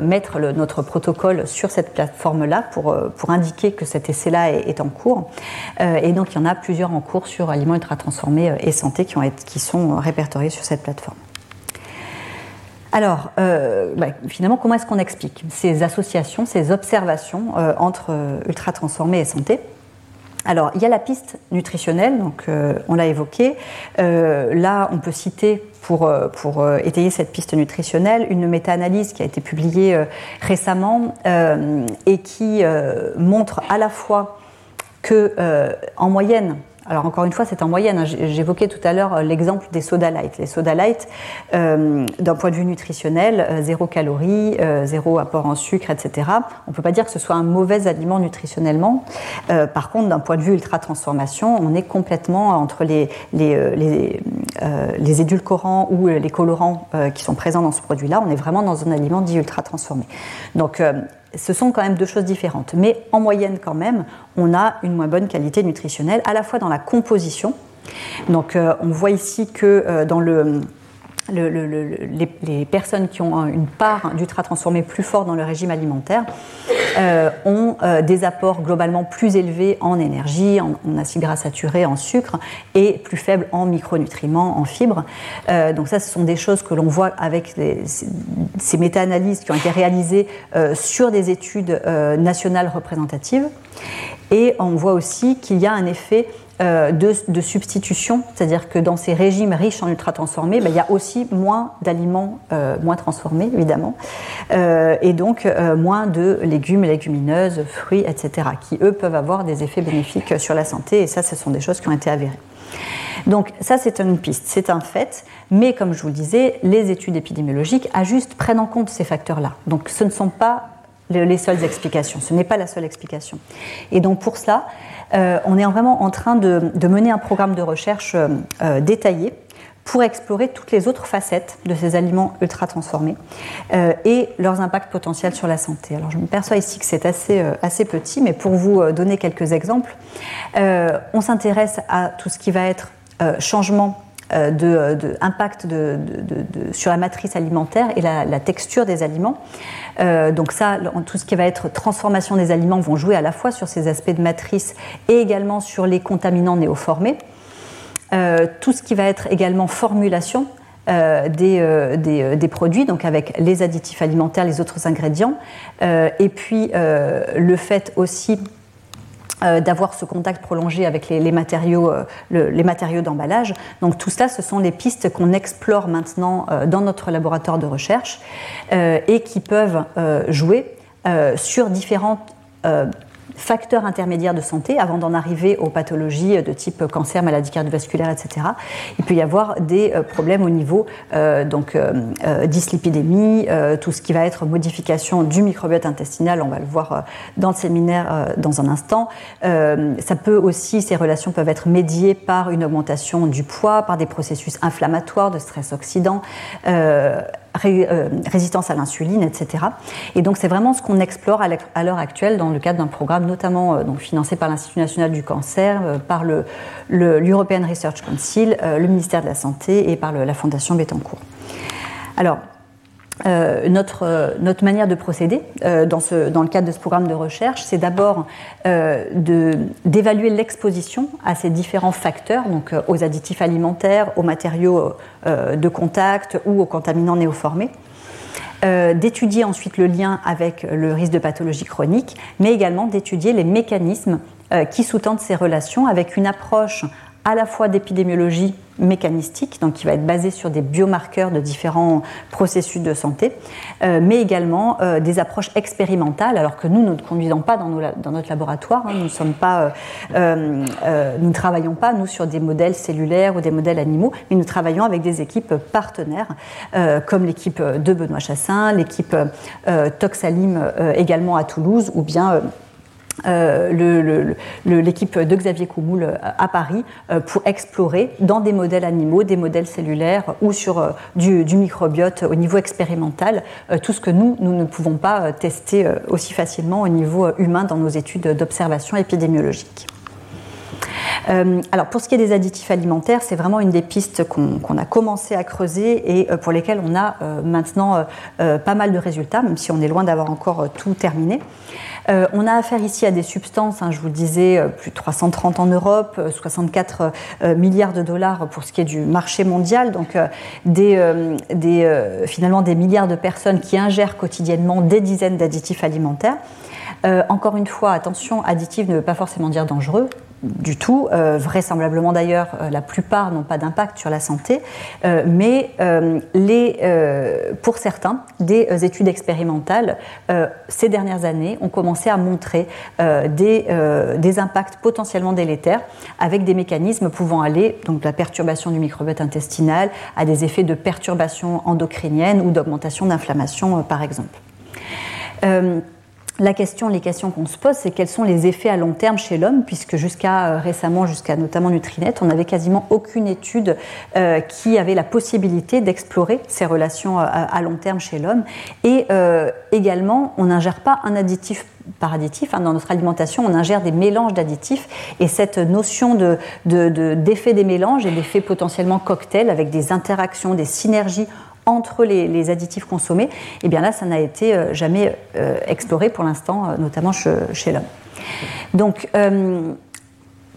mettre notre protocole sur cette plateforme-là pour, pour indiquer que cet essai-là est, en cours. et donc il y en a plusieurs en cours sur aliments ultra transformés et santé qui, ont qui sont répertoriés sur cette plateforme. Alors, euh, bah, finalement, comment est-ce qu'on explique ces associations, ces observations euh, entre euh, ultra transformés et santé? Alors, il y a la piste nutritionnelle, donc on l'a évoqué. là, on peut citer pour, pour étayer cette piste nutritionnelle une méta-analyse qui a été publiée récemment et qui montre à la fois que, en moyenne, alors encore une fois, c'est en moyenne. Hein. J'évoquais tout à l'heure euh, l'exemple des soda light. Les soda light, euh, d'un point de vue nutritionnel, euh, zéro calorie, zéro apport en sucre, etc. On ne peut pas dire que ce soit un mauvais aliment nutritionnellement. par contre, d'un point de vue ultra transformation, on est complètement entre les, édulcorants ou les colorants qui sont présents dans ce produit-là. On est vraiment dans un aliment dit ultra transformé. Donc ce sont quand même deux choses différentes. Mais en moyenne, quand même, on a une moins bonne qualité nutritionnelle, à la fois dans la composition. Donc, euh, on voit ici que euh, dans le les, personnes qui ont une part d'ultra transformé plus fort dans le régime alimentaire euh, ont euh, des apports globalement plus élevés en énergie, en, acides gras saturés, en sucre et plus faibles en micronutriments, en fibres. Euh, donc ça, ce sont des choses que l'on voit avec ces méta-analyses qui ont été réalisées sur des études nationales représentatives. Et on voit aussi qu'il y a un effet euh, de, substitution, c'est-à-dire que dans ces régimes riches en ultra-transformés, ben, il y a aussi moins d'aliments euh, moins transformés, évidemment, euh, et donc moins de légumes, légumineuses, fruits, etc., qui, eux, peuvent avoir des effets bénéfiques sur la santé, et ça, ce sont des choses qui ont été avérées. Donc ça, c'est une piste, c'est un fait, mais comme je vous le disais, les études épidémiologiques ajustent, prennent en compte ces facteurs-là. Donc ce ne sont pas les seules explications, ce n'est pas la seule explication. Et donc pour cela, euh, on est vraiment en train de, mener un programme de recherche euh, euh, détaillé pour explorer toutes les autres facettes de ces aliments ultra transformés et leurs impacts potentiels sur la santé. Alors je me perçois ici que c'est assez, petit, mais pour vous donner quelques exemples, on s'intéresse à tout ce qui va être changement de, impact sur la matrice alimentaire et la, texture des aliments. Euh, donc ça, tout ce qui va être transformation des aliments vont jouer à la fois sur ces aspects de matrice et également sur les contaminants néoformés. Euh, tout ce qui va être également formulation des, des, produits, donc avec les additifs alimentaires, les autres ingrédients, et puis le fait aussi euh, d'avoir ce contact prolongé avec les, matériaux, euh, les matériaux d'emballage. Donc tout ça, ce sont les pistes qu'on explore maintenant euh, dans notre laboratoire de recherche et qui peuvent jouer sur différentes facteurs intermédiaires de santé avant d'en arriver aux pathologies de type cancer, maladie cardiovasculaire, etc. Il peut y avoir des euh, problèmes au niveau euh, donc euh, dyslipidémie, tout ce qui va être modification du microbiote intestinal, on va le voir dans le séminaire dans un instant. ça peut aussi, ces relations peuvent être médiées par une augmentation du poids, par des processus inflammatoires, de stress oxydant, euh, résistance à l'insuline, etc. Et donc c'est vraiment ce qu'on explore à l'heure actuelle dans le cadre d'un programme notamment euh, donc, financé par l'Institut national du cancer, euh, par le, l'European Research Council, le ministère de la Santé et par la Fondation Bettencourt. Alors, euh, notre, euh, notre, manière de procéder euh, dans, dans, le cadre de ce programme de recherche, c'est d'abord d'évaluer l'exposition à ces différents facteurs, donc aux additifs alimentaires, aux matériaux de contact ou aux contaminants néoformés. d'étudier ensuite le lien avec le risque de pathologie chronique, mais également d'étudier les mécanismes qui sous-tendent ces relations avec une approche à la fois d'épidémiologie mécanistique, donc qui va être basé sur des biomarqueurs de différents processus de santé, euh, mais également euh, des approches expérimentales, alors que nous, nous ne conduisons pas dans, dans notre laboratoire, hein, nous ne sommes pas, euh, nous travaillons pas, nous, sur des modèles cellulaires ou des modèles animaux, mais nous travaillons avec des équipes partenaires, comme l'équipe de Benoît Chassin, l'équipe Toxalim également à Toulouse, ou bien euh, l'équipe de Xavier Coumoul euh, à Paris euh, pour explorer dans des modèles animaux, des modèles cellulaires ou sur du, microbiote au niveau expérimental tout ce que nous, nous ne pouvons pas tester aussi facilement au niveau humain dans nos études d'observation épidémiologique. alors pour ce qui est des additifs alimentaires, c'est vraiment une des pistes qu'on a commencé à creuser et pour lesquelles on a maintenant pas mal de résultats, même si on est loin d'avoir encore tout terminé. Euh, on a affaire ici à des substances, hein, je vous le disais, euh, plus de 330 en Europe, 64 euh, milliards de dollars pour ce qui est du marché mondial, donc finalement des milliards de personnes qui ingèrent quotidiennement des dizaines d'additifs alimentaires. encore une fois, attention, additif ne veut pas forcément dire dangereux du tout. Euh, vraisemblablement d'ailleurs, euh, la plupart n'ont pas d'impact sur la santé, euh, mais pour certains, des études expérimentales ces dernières années ont commencé à montrer des, impacts potentiellement délétères avec des mécanismes pouvant aller, donc la perturbation du microbiote intestinal, à des effets de perturbation endocrinienne ou d'augmentation d'inflammation, par exemple la question, les questions qu'on se pose, c'est quels sont les effets à long terme chez l'homme, puisque jusqu'à euh, récemment, jusqu'à notamment Nutrinet, on n'avait quasiment aucune étude euh, qui avait la possibilité d'explorer ces relations euh, à, long terme chez l'homme. Et également, on n'ingère pas un additif par additif. Hein, dans notre alimentation, on ingère des mélanges d'additifs et cette notion d'effet de, des mélanges et d'effet potentiellement cocktail avec des interactions, des synergies entre les, additifs consommés, et eh bien là, ça n'a été euh, jamais euh, exploré pour l'instant, euh, notamment chez, l'homme. Donc,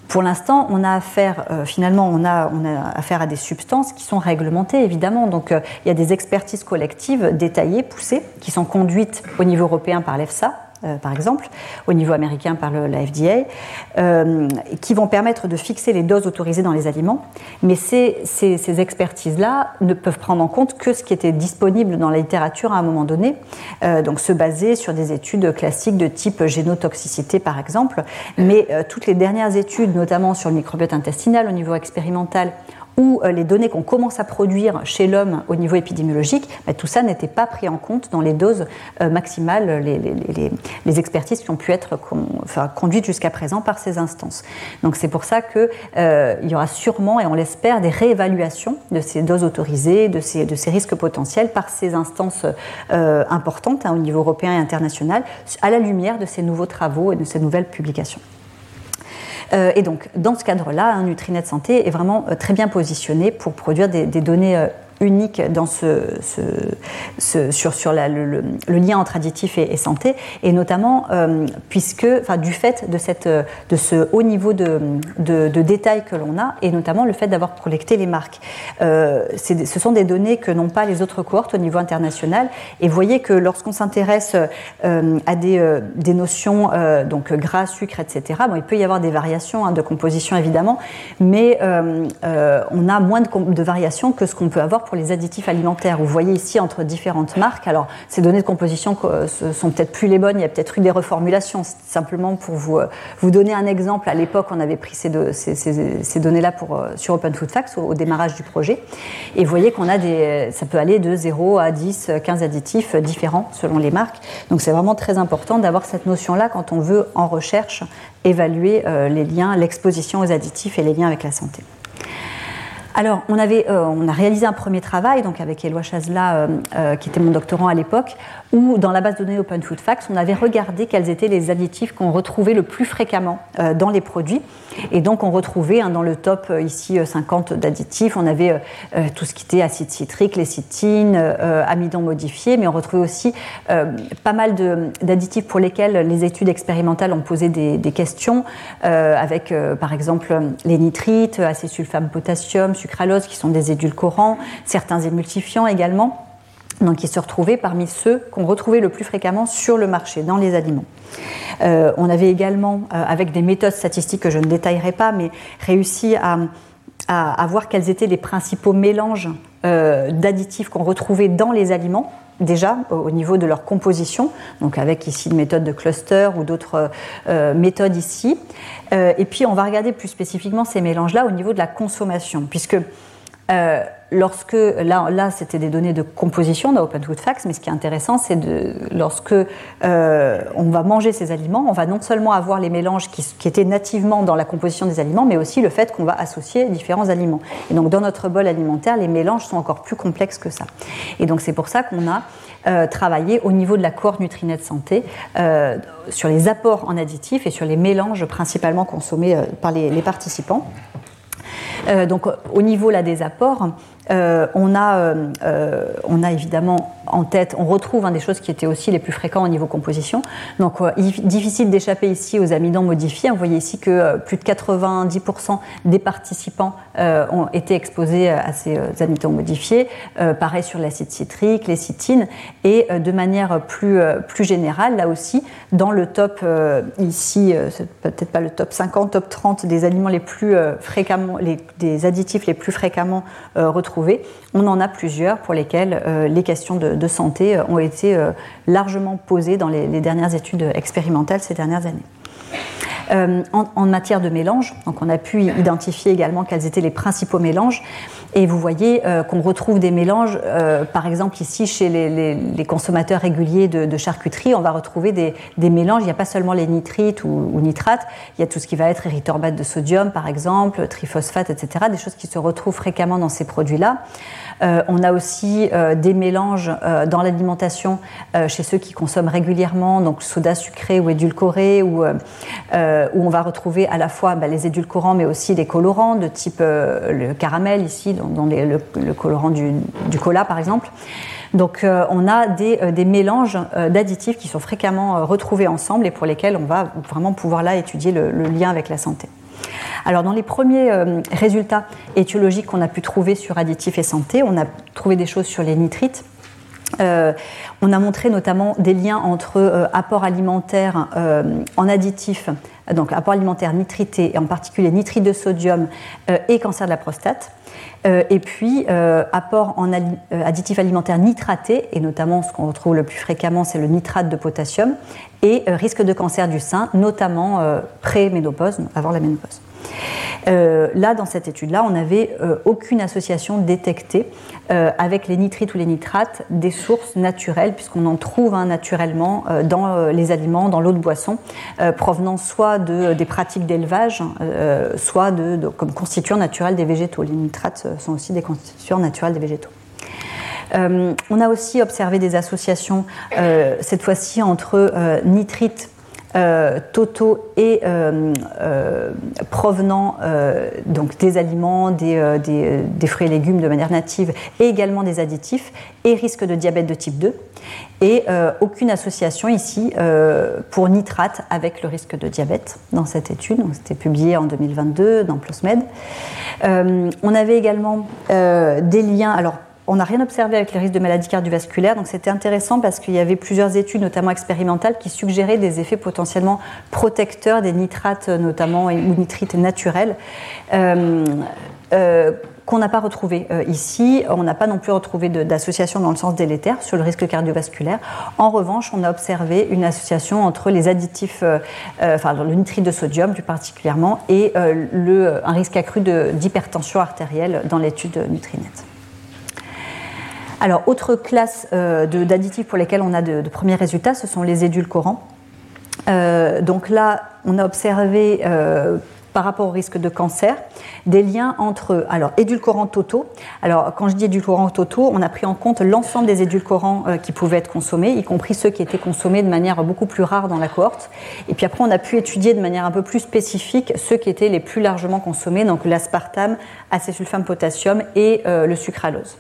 pour l'instant, on a affaire, finalement, on a, on a, affaire à des substances qui sont réglementées, évidemment. Donc, il y a des expertises collectives détaillées, poussées, qui sont conduites au niveau européen par l'EFSA, euh, par exemple, au niveau américain par le, la FDA, euh, qui vont permettre de fixer les doses autorisées dans les aliments. Mais ces, expertises-là ne peuvent prendre en compte que ce qui était disponible dans la littérature à un moment donné, euh, donc se baser sur des études classiques de type génotoxicité, par exemple. Mais toutes les dernières études, notamment sur le microbiote intestinal au niveau expérimental, ou euh, les données qu'on commence à produire chez l'homme au niveau épidémiologique, bah, tout ça n'était pas pris en compte dans les doses euh, maximales, les, expertises qui ont pu être conduites jusqu'à présent par ces instances. Donc c'est pour ça qu'il euh, y aura sûrement, et on l'espère, des réévaluations de ces doses autorisées, de ces, risques potentiels par ces instances importantes hein, au niveau européen et international, à la lumière de ces nouveaux travaux et de ces nouvelles publications. Euh, et donc, dans ce cadre-là, un Nutrinet Santé est vraiment euh, très bien positionné pour produire des, des données euh, unique dans ce, sur, le, lien entre additifs et, santé, et notamment euh, puisque, du fait de, ce haut niveau de, de, détail que l'on a, et notamment le fait d'avoir collecté les marques. Euh, ce sont des données que n'ont pas les autres cohortes au niveau international, et vous voyez que lorsqu'on s'intéresse euh, à des, notions, donc gras, sucre, etc., bon, il peut y avoir des variations hein, de composition évidemment, mais on a moins de variations que ce qu'on peut avoir pour les additifs alimentaires. Vous voyez ici entre différentes marques. Alors, ces données de composition euh, sont peut-être plus les bonnes. Il y a peut-être eu des reformulations. Simplement pour vous, euh, vous donner un exemple. À l'époque, on avait pris ces, données-là pour, euh, sur Open Food Facts au, démarrage du projet. Et vous voyez qu'on a des, ça peut aller de 0 à 10, 15 additifs différents selon les marques. Donc, c'est vraiment très important d'avoir cette notion-là quand on veut, en recherche, évaluer les liens, l'exposition aux additifs et les liens avec la santé. Alors, euh, on a réalisé un premier travail donc avec Éloi Chazela, euh, euh, qui était mon doctorant à l'époque, où dans la base de données Open Food Facts, on avait regardé quels étaient les additifs qu'on retrouvait le plus fréquemment dans les produits. Et donc, on retrouvait hein, dans le top ici 50 d'additifs, on avait tout ce qui était acide citrique, lécithine, amidon modifié, mais on retrouvait aussi pas mal d'additifs pour lesquels les études expérimentales ont posé des, des questions, avec par exemple les nitrites, acésulfame potassium, sucralose qui sont des édulcorants, certains émulsifiants également. Donc qui se retrouvaient parmi ceux qu'on retrouvait le plus fréquemment sur le marché, dans les aliments. on avait également, avec des méthodes statistiques que je ne détaillerai pas, mais réussi à, voir quels étaient les principaux mélanges d'additifs qu'on retrouvait dans les aliments déjà au niveau de leur composition, donc avec ici une méthode de cluster ou d'autres euh, méthodes ici. Euh, et puis on va regarder plus spécifiquement ces mélanges-là au niveau de la consommation, puisque euh, lorsque, là, là c'était des données de composition dans Open Food Facts, mais ce qui est intéressant, c'est de, lorsque euh, on va manger ces aliments, on va non seulement avoir les mélanges qui, étaient nativement dans la composition des aliments, mais aussi le fait qu'on va associer différents aliments. Et donc dans notre bol alimentaire, les mélanges sont encore plus complexes que ça. Et donc c'est pour ça qu'on a euh, travaillé au niveau de la cohorte Nutrinet Santé sur les apports en additifs et sur les mélanges principalement consommés par les participants. Euh, donc au niveau là, des apports, euh, on, a, euh, on a évidemment en tête, on retrouve hein, des choses qui étaient aussi les plus fréquentes au niveau composition. Donc difficile d'échapper ici aux amidons modifiés. Vous voyez ici que plus de 90% des participants ont été exposés à ces amidons modifiés. pareil sur l'acide citrique, les citines. Et de manière plus, plus générale, là aussi, dans le top, ici, peut-être pas le top 50, top 30 des aliments les plus fréquemment, des additifs les plus fréquemment retrouvés on en a plusieurs pour lesquels euh, les questions de, santé euh, ont été euh, largement posées dans les, dernières études expérimentales ces dernières années. en, matière de mélange, donc on a pu identifier également quels étaient les principaux mélanges. Et vous voyez qu'on retrouve des mélanges, par exemple ici chez les, consommateurs réguliers de, charcuterie, on va retrouver des, mélanges. Il n'y a pas seulement les nitrites ou, nitrates, il y a tout ce qui va être érythorbate de sodium, par exemple, triphosphate, etc. Des choses qui se retrouvent fréquemment dans ces produits-là. Euh, on a aussi euh, des mélanges euh, dans l'alimentation chez ceux qui consomment régulièrement, donc soda sucré ou édulcoré, où, on va retrouver à la fois bah, les édulcorants mais aussi des colorants de type le caramel ici, dans, le, colorant du, cola par exemple. Donc on a des, mélanges d'additifs qui sont fréquemment retrouvés ensemble et pour lesquels on va vraiment pouvoir là étudier le lien avec la santé. Alors, dans les premiers euh, résultats étiologiques qu'on a pu trouver sur additifs et santé, on a trouvé des choses sur les nitrites. Euh, on a montré notamment des liens entre euh, apport alimentaire en additifs, donc apport alimentaire nitrité, et en particulier nitrite de sodium, et cancer de la prostate. Et puis, apport en additifs alimentaires nitratés, et notamment ce qu'on retrouve le plus fréquemment, c'est le nitrate de potassium, et risque de cancer du sein, notamment pré-ménopause, avant la ménopause. Euh, là, dans cette étude-là, on n'avait euh, aucune association détectée euh, avec les nitrites ou les nitrates des sources naturelles, puisqu'on en trouve hein, naturellement dans les aliments, dans l'eau de boisson, provenant soit de, des pratiques d'élevage, soit de, comme constituants naturels des végétaux. Les nitrates sont aussi des constituants naturels des végétaux. on a aussi observé des associations, cette fois-ci, entre nitrites totaux et euh, euh, provenant donc des aliments, des, fruits et légumes de manière native et également des additifs et risque de diabète de type 2 et aucune association ici pour nitrate avec le risque de diabète dans cette étude. C'était publié en 2022 dans PLOSMED. on avait également des liens, alors on n'a rien observé avec les risques de maladies cardiovasculaires, donc c'était intéressant parce qu'il y avait plusieurs études, notamment expérimentales, qui suggéraient des effets potentiellement protecteurs des nitrates, notamment, ou nitrites naturels. Euh, euh, qu'on n'a pas retrouvé euh, ici. On n'a pas non plus retrouvé d'association dans le sens délétère sur le risque cardiovasculaire. En revanche, on a observé une association entre les additifs, enfin le nitrite de sodium plus particulièrement, et un risque accru d'hypertension artérielle dans l'étude Nutrinet. Alors, autre classe euh, d'additifs pour lesquels on a de, premiers résultats, ce sont les édulcorants. Euh, donc là, on a observé euh, par rapport au risque de cancer, des liens entre alors édulcorants totaux. Alors quand je dis édulcorants totaux, on a pris en compte l'ensemble des édulcorants qui pouvaient être consommés, y compris ceux qui étaient consommés de manière beaucoup plus rare dans la cohorte. Et puis après, on a pu étudier de manière un peu plus spécifique ceux qui étaient les plus largement consommés, donc l'aspartame, acésulfame potassium et le sucralose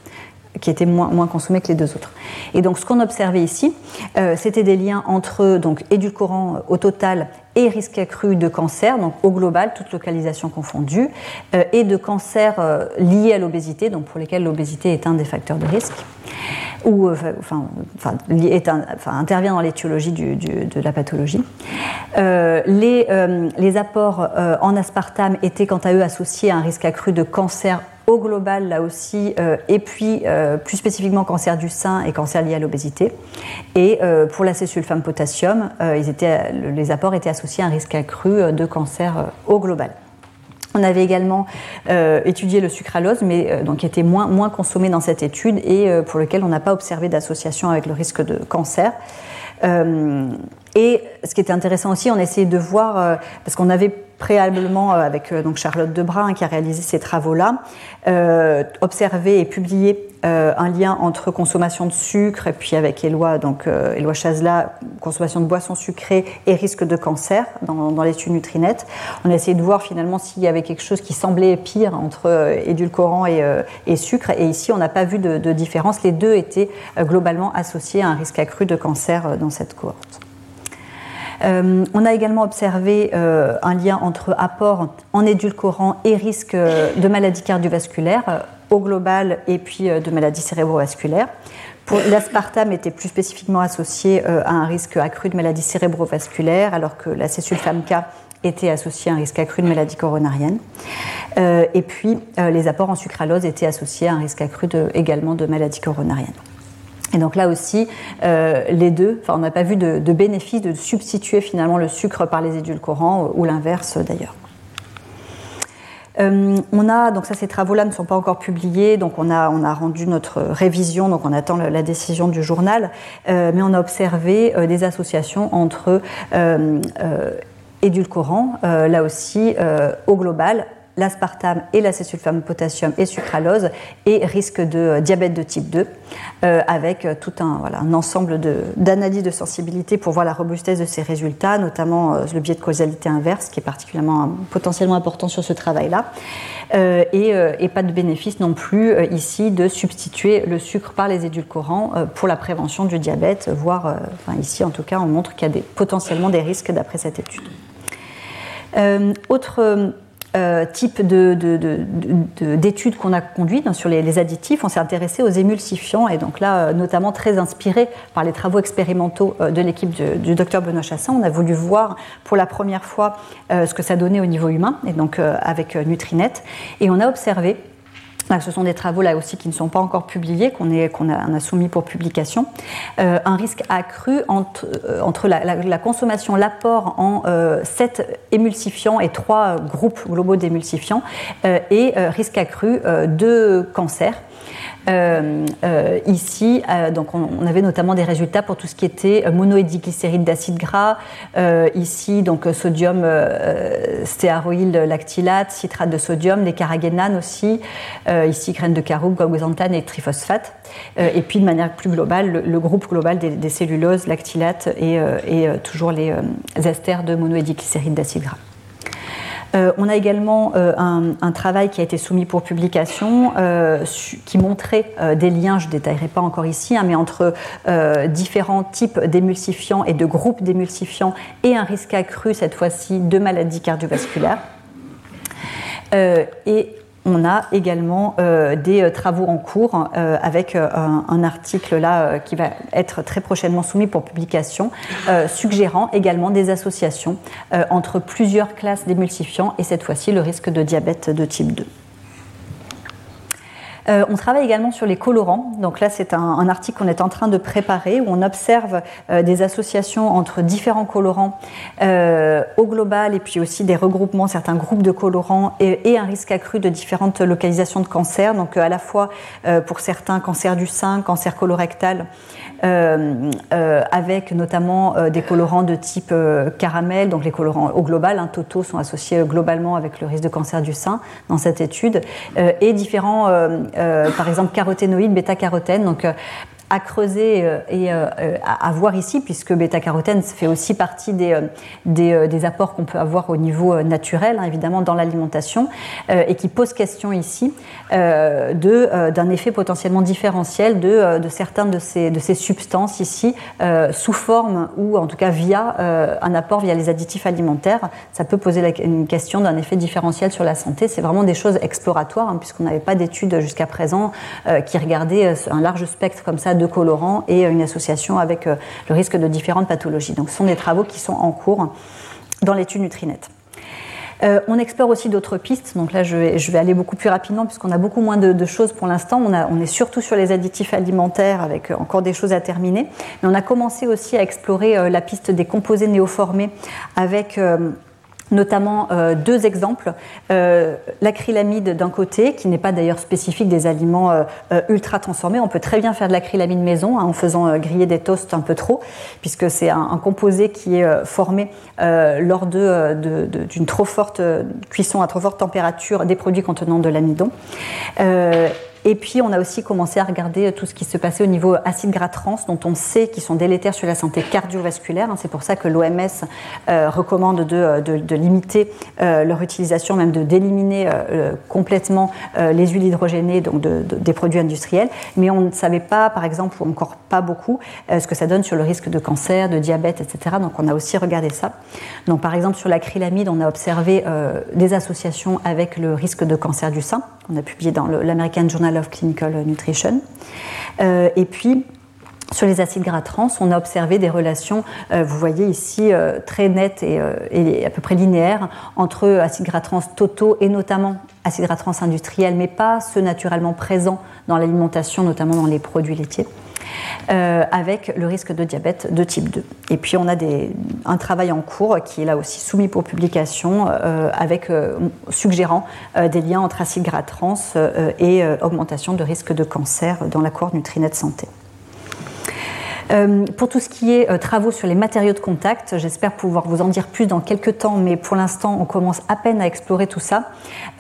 qui étaient moins, moins consommés que les deux autres. Et donc ce qu'on observait ici, euh, c'était des liens entre donc édulcorants au total et risque accru de cancer, donc au global, toute localisation confondue, euh, et de cancer euh, liés à l'obésité, donc pour lesquels l'obésité est un des facteurs de risque. Ou enfin, intervient dans l'étiologie de la pathologie. les, les, apports en aspartame étaient quant à eux associés à un risque accru de cancer au global là aussi, euh, et puis euh, plus spécifiquement cancer du sein et cancer lié à l'obésité. Et euh, pour la césulfame potassium, les apports étaient associés à un risque accru de cancer au global. On avait également étudié le sucralose, mais donc qui était moins, moins consommé dans cette étude et pour lequel on n'a pas observé d'association avec le risque de cancer. et ce qui était intéressant aussi, on essayait de voir, parce qu'on avait préalablement avec donc Charlotte Debrun qui a réalisé ces travaux-là, euh, observé et publié euh, un lien entre consommation de sucre et puis avec Éloi, donc euh, Éloi Chazela, consommation de boissons sucrées et risque de cancer dans, l'étude Nutrinet. On a essayé de voir finalement s'il y avait quelque chose qui semblait pire entre euh, édulcorant et, sucre. Et ici, on n'a pas vu de, différence. Les deux étaient globalement associés à un risque accru de cancer dans cette cohorte. Euh, on a également observé euh, un lien entre apport en édulcorant et risque de maladie cardiovasculaire euh, au global et puis de maladies cérébrovasculaires. L'aspartame était plus spécifiquement associé à un risque accru de maladie cérébrovasculaire, alors que la K était associée à un risque accru de maladie coronarienne. et puis, les apports en sucralose étaient associés à un risque accru également de maladie coronarienne. Et donc là aussi, euh, les deux, enfin, on n'a pas vu de, bénéfice de substituer finalement le sucre par les édulcorants ou l'inverse d'ailleurs. Euh, on a, donc ça, ces travaux-là ne sont pas encore publiés, donc on a, on a rendu notre révision, donc on attend la décision du journal, euh, mais on a observé des associations entre édulcorants, là aussi au global, l'aspartame et l'acésulfame potassium et sucralose et risque de euh, diabète de type 2 euh, avec euh, tout un, voilà, un ensemble d'analyses de, sensibilité pour voir la robustesse de ces résultats, notamment le biais de causalité inverse qui est particulièrement potentiellement important sur ce travail-là et, pas de bénéfice non plus ici de substituer le sucre par les édulcorants pour la prévention du diabète, voire enfin, ici en tout cas on montre qu'il y a des, potentiellement des risques d'après cette étude. autre euh, type d'études qu'on a conduites sur les, additifs, on s'est intéressé aux émulsifiants et donc là, euh, notamment très inspiré par les travaux expérimentaux euh, de l'équipe du, docteur Benoît Chassin, on a voulu voir pour la première fois ce que ça donnait au niveau humain et donc avec Nutrinet. Et on a observé ce sont des travaux là aussi qui ne sont pas encore publiés, qu'on a, soumis pour publication. Euh, un risque accru entre, euh, la, consommation, l'apport en euh, 7 émulsifiants et 3 groupes globaux d'émulsifiants et risque accru de cancer. Euh, euh, ici, euh, donc on, avait notamment des résultats pour tout ce qui était monoédiglycéride d'acide gras. ici, donc sodium stéaroïl lactylate, citrate de sodium, les caragénanes aussi. ici, graines de caroube, goxanthane et triphosphate. et puis, de manière plus globale, le, groupe global des, celluloses, lactylate et, toujours les esters de monoédiglycéride d'acide gras. Euh, on a également euh, un, travail qui a été soumis pour publication euh, qui montrait des liens, je ne détaillerai pas encore ici, hein, mais entre différents types d'émulsifiants et de groupes d'émulsifiants et un risque accru cette fois-ci de maladies cardiovasculaires. On a également euh, des euh, travaux en cours euh, avec un, article là qui va être très prochainement soumis pour publication, suggérant également des associations entre plusieurs classes d'émulsifiants et cette fois-ci le risque de diabète de type 2. Euh, on travaille également sur les colorants. Donc là, c'est un, article qu'on est en train de préparer où on observe euh, des associations entre différents colorants euh, au global et puis aussi des regroupements, certains groupes de colorants et, un risque accru de différentes localisations de cancer. Donc à la fois pour certains cancer du sein, cancer colorectal, avec notamment des colorants de type caramel. Donc les colorants au global, un totaux sont associés globalement avec le risque de cancer du sein dans cette étude et différents par exemple caroténoïdes, bêta-carotène. Donc euh, à creuser euh, et euh, à, voir ici, puisque bêta-carotène fait aussi partie des, euh, des, apports qu'on peut avoir au niveau naturel, hein, évidemment, dans l'alimentation, et qui pose question ici d'un effet potentiellement différentiel de, de certaines de ces, de ces substances ici, sous forme ou en tout cas via un apport via les additifs alimentaires. Ça peut poser une question d'un effet différentiel sur la santé. C'est vraiment des choses exploratoires, hein, puisqu'on n'avait pas d'études jusqu'à présent qui regardaient un large spectre comme ça de de colorants et une association avec le risque de différentes pathologies. Donc ce sont des travaux qui sont en cours dans l'étude Nutrinet. Euh, on explore aussi d'autres pistes. Donc là, je vais, aller beaucoup plus rapidement puisqu'on a beaucoup moins de, choses pour l'instant. On, est surtout sur les additifs alimentaires avec euh, encore des choses à terminer. Mais on a commencé aussi à explorer euh, la piste des composés néoformés avec notamment euh, deux exemples. Euh, l'acrylamide d'un côté, qui n'est pas d'ailleurs spécifique des aliments euh, ultra transformés. On peut très bien faire de l'acrylamide maison hein, en faisant griller des toasts un peu trop, puisque c'est un, composé qui est formé lors d'une trop forte cuisson à trop forte température des produits contenant de l'amidon. Et puis, on a aussi commencé à regarder tout ce qui se passait au niveau acide gras trans, dont on sait qu'ils sont délétères sur la santé cardiovasculaire. C'est pour ça que l'OMS euh, recommande de, de, limiter euh, leur utilisation, même de d'éliminer euh, complètement les huiles hydrogénées, donc des produits industriels. Mais on ne savait pas, par exemple, ou encore pas beaucoup, ce que ça donne sur le risque de cancer, de diabète, etc. Donc, on a aussi regardé ça. Donc, par exemple, sur l'acrylamide, on a observé des associations avec le risque de cancer du sein. On a publié dans l'American Journal of Clinical Nutrition. Euh, et puis, sur les acides gras trans, on a observé des relations, euh, vous voyez ici, euh, très nettes et, et, à peu près linéaires entre acides gras trans totaux et notamment acides gras trans industriels, mais pas ceux naturellement présents dans l'alimentation, notamment dans les produits laitiers. Euh, avec le risque de diabète de type 2. Et puis on a un travail en cours qui est là aussi soumis pour publication euh, euh, suggérant des liens entre acide gras trans et augmentation de risque de cancer dans l'accord Nutrinet Santé. Euh, pour tout ce qui est euh, travaux sur les matériaux de contact, j'espère pouvoir vous en dire plus dans quelques temps, mais pour l'instant, on commence à peine à explorer tout ça.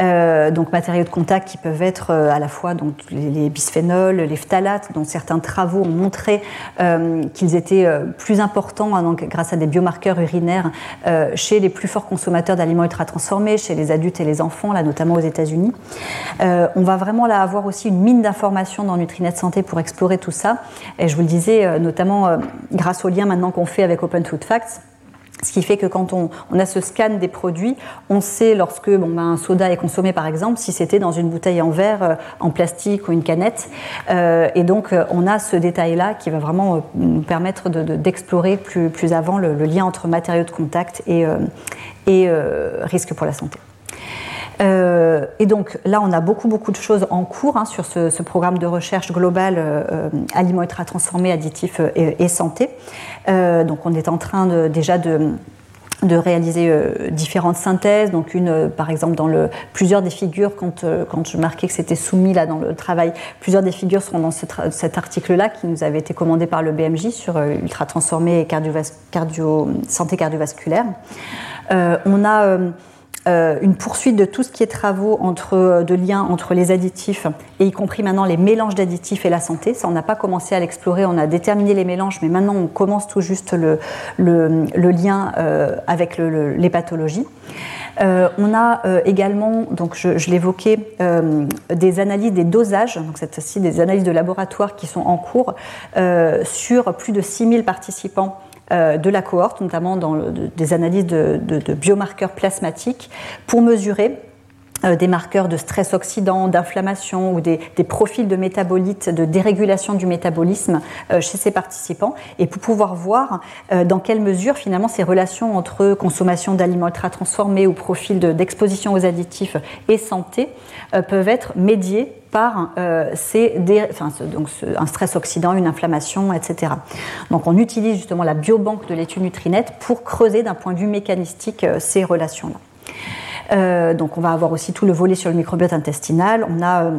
Euh, donc, matériaux de contact qui peuvent être à la fois donc, les, bisphénols, les phtalates, dont certains travaux ont montré qu'ils étaient plus importants hein, donc, grâce à des biomarqueurs urinaires chez les plus forts consommateurs d'aliments ultra transformés, chez les adultes et les enfants, là notamment aux États-Unis. on va vraiment là avoir aussi une mine d'informations dans Nutrinet Santé pour explorer tout ça. Et je vous le disais, notamment euh, grâce au lien maintenant qu'on fait avec Open Food Facts. Ce qui fait que quand on, a ce scan des produits, on sait lorsque bon, ben, un soda est consommé par exemple, si c'était dans une bouteille en verre, euh, en plastique ou une canette. Euh, et donc on a ce détail-là qui va vraiment nous permettre d'explorer plus, plus, avant le, lien entre matériaux de contact et, et risque pour la santé. Euh, et donc là, on a beaucoup, beaucoup de choses en cours hein, sur ce, programme de recherche global euh, euh, aliments ultra transformés, additifs et, santé. donc on est en train déjà de réaliser différentes synthèses. Donc une, par exemple, dans le plusieurs des figures, quand, quand je marquais que c'était soumis là dans le travail, plusieurs des figures seront dans cet article-là qui nous avait été commandé par le BMJ sur ultra transformé et santé cardiovasculaire. on a euh, une poursuite de tout ce qui est travaux entre, euh, de liens entre les additifs, et y compris maintenant les mélanges d'additifs et la santé. Ça, on n'a pas commencé à l'explorer, on a déterminé les mélanges, mais maintenant on commence tout juste le, le, lien euh, avec les pathologies. on a également, donc je, l'évoquais, des analyses des dosages, donc cette fois-ci des analyses de laboratoire qui sont en cours sur plus de 6000 participants de la cohorte, notamment dans des analyses de, biomarqueurs plasmatiques, pour mesurer euh, des marqueurs de stress oxydant, d'inflammation ou des, profils de métabolites, de dérégulation du métabolisme euh, chez ces participants, et pour pouvoir voir dans quelle mesure finalement ces relations entre consommation d'aliments ultra transformés ou profil d'exposition aux additifs et santé peuvent être médiées par euh, donc un stress oxydant, une inflammation, etc. Donc on utilise justement la biobanque de l'étude Nutrinet pour creuser d'un point de vue mécanistique euh, ces relations-là. Euh, donc on va avoir aussi tout le volet sur le microbiote intestinal. A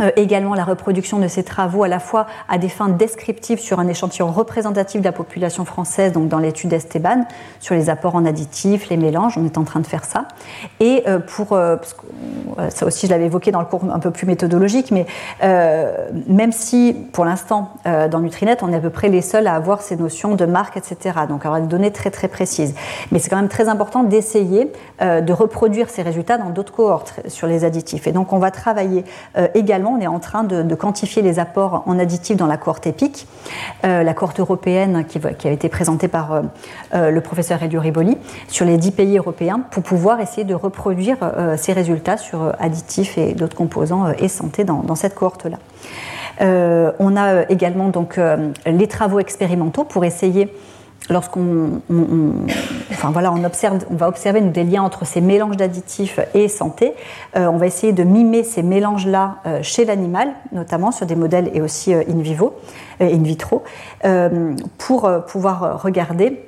euh, également la reproduction de ces travaux à la fois à des fins descriptives sur un échantillon représentatif de la population française, donc dans l'étude Esteban, sur les apports en additifs, les mélanges, on est en train de faire ça. Et euh, pour, euh, ça aussi je l'avais évoqué dans le cours un peu plus méthodologique, mais même si pour l'instant dans Nutrinet on est à peu près les seuls à avoir ces notions de marque, etc. Donc avoir des données très très précises. Mais c'est quand même très important d'essayer de reproduire ces résultats dans d'autres cohortes sur les additifs. Et donc on va travailler également on est en train de, quantifier les apports en additifs dans la cohorte EPIC, la cohorte européenne qui, a été présentée par le professeur Elio Riboli, sur les 10 pays européens, pour pouvoir essayer de reproduire ces résultats sur additifs et d'autres composants et santé dans, dans cette cohorte-là. on a également donc les travaux expérimentaux pour essayer lorsqu'on enfin voilà, on, observe, on va observer des liens entre ces mélanges d'additifs et santé, euh, on va essayer de mimer ces mélanges-là euh, chez l'animal, notamment sur des modèles et aussi euh, in vivo, in vitro, pour pouvoir regarder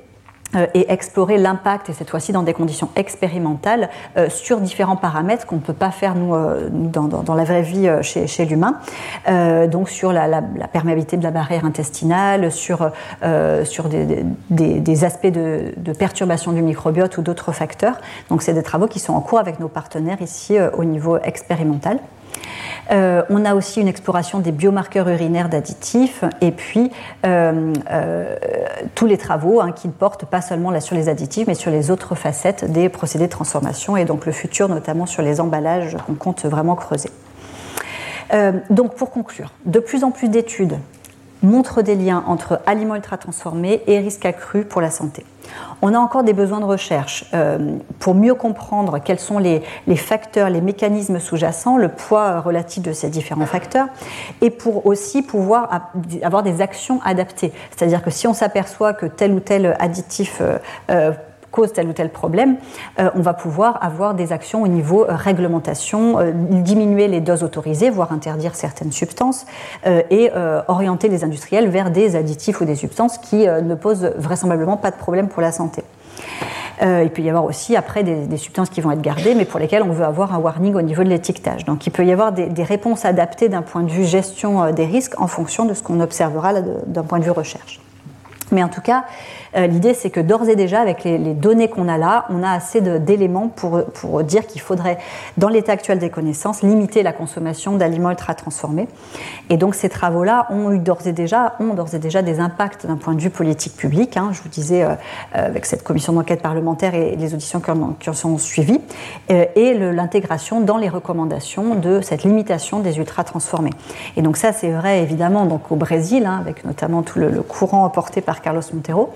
et explorer l'impact, et cette fois-ci dans des conditions expérimentales, euh, sur différents paramètres qu'on ne peut pas faire nous, euh, dans, la vraie vie chez, l'humain. donc sur la, perméabilité de la barrière intestinale, sur, sur des, aspects de, de, perturbation du microbiote ou d'autres facteurs. Donc c'est des travaux qui sont en cours avec nos partenaires ici au niveau expérimental. Euh, on a aussi une exploration des biomarqueurs urinaires d'additifs et puis euh, euh, tous les travaux hein, qui portent pas seulement sur les additifs mais sur les autres facettes des procédés de transformation et donc le futur notamment sur les emballages qu'on compte vraiment creuser. donc pour conclure, de plus en plus d'études montrent des liens entre aliments ultra transformés et risques accrus pour la santé. On a encore des besoins de recherche euh, pour mieux comprendre quels sont les, facteurs, les mécanismes sous-jacents, le poids relatif de ces différents facteurs, et pour aussi pouvoir avoir des actions adaptées. C'est-à-dire que si on s'aperçoit que tel ou tel additif euh, euh, cause tel ou tel problème, euh, on va pouvoir avoir des actions au niveau euh, réglementation, euh, diminuer les doses autorisées, voire interdire certaines substances, et orienter les industriels vers des additifs ou des substances qui ne posent vraisemblablement pas de problème pour la santé. il peut y avoir aussi après des, substances qui vont être gardées, mais pour lesquelles on veut avoir un warning au niveau de l'étiquetage. Donc il peut y avoir des, réponses adaptées d'un point de vue gestion des risques en fonction de ce qu'on observera d'un point de vue recherche. Mais en tout cas, l'idée, c'est que d'ores et déjà, avec les, données qu'on a là, on a assez d'éléments pour, dire qu'il faudrait, dans l'état actuel des connaissances, limiter la consommation d'aliments ultra transformés. Et donc, ces travaux-là ont eu d'ores et déjà, ont d'ores et déjà des impacts d'un point de vue politique public. Hein. je vous disais, euh, euh, avec cette commission d'enquête parlementaire et les auditions qui en, sont suivies, et l'intégration dans les recommandations de cette limitation des ultra transformés. Et donc, ça, c'est vrai évidemment donc, au Brésil, hein, avec notamment tout le courant apporté par Carlos Montero.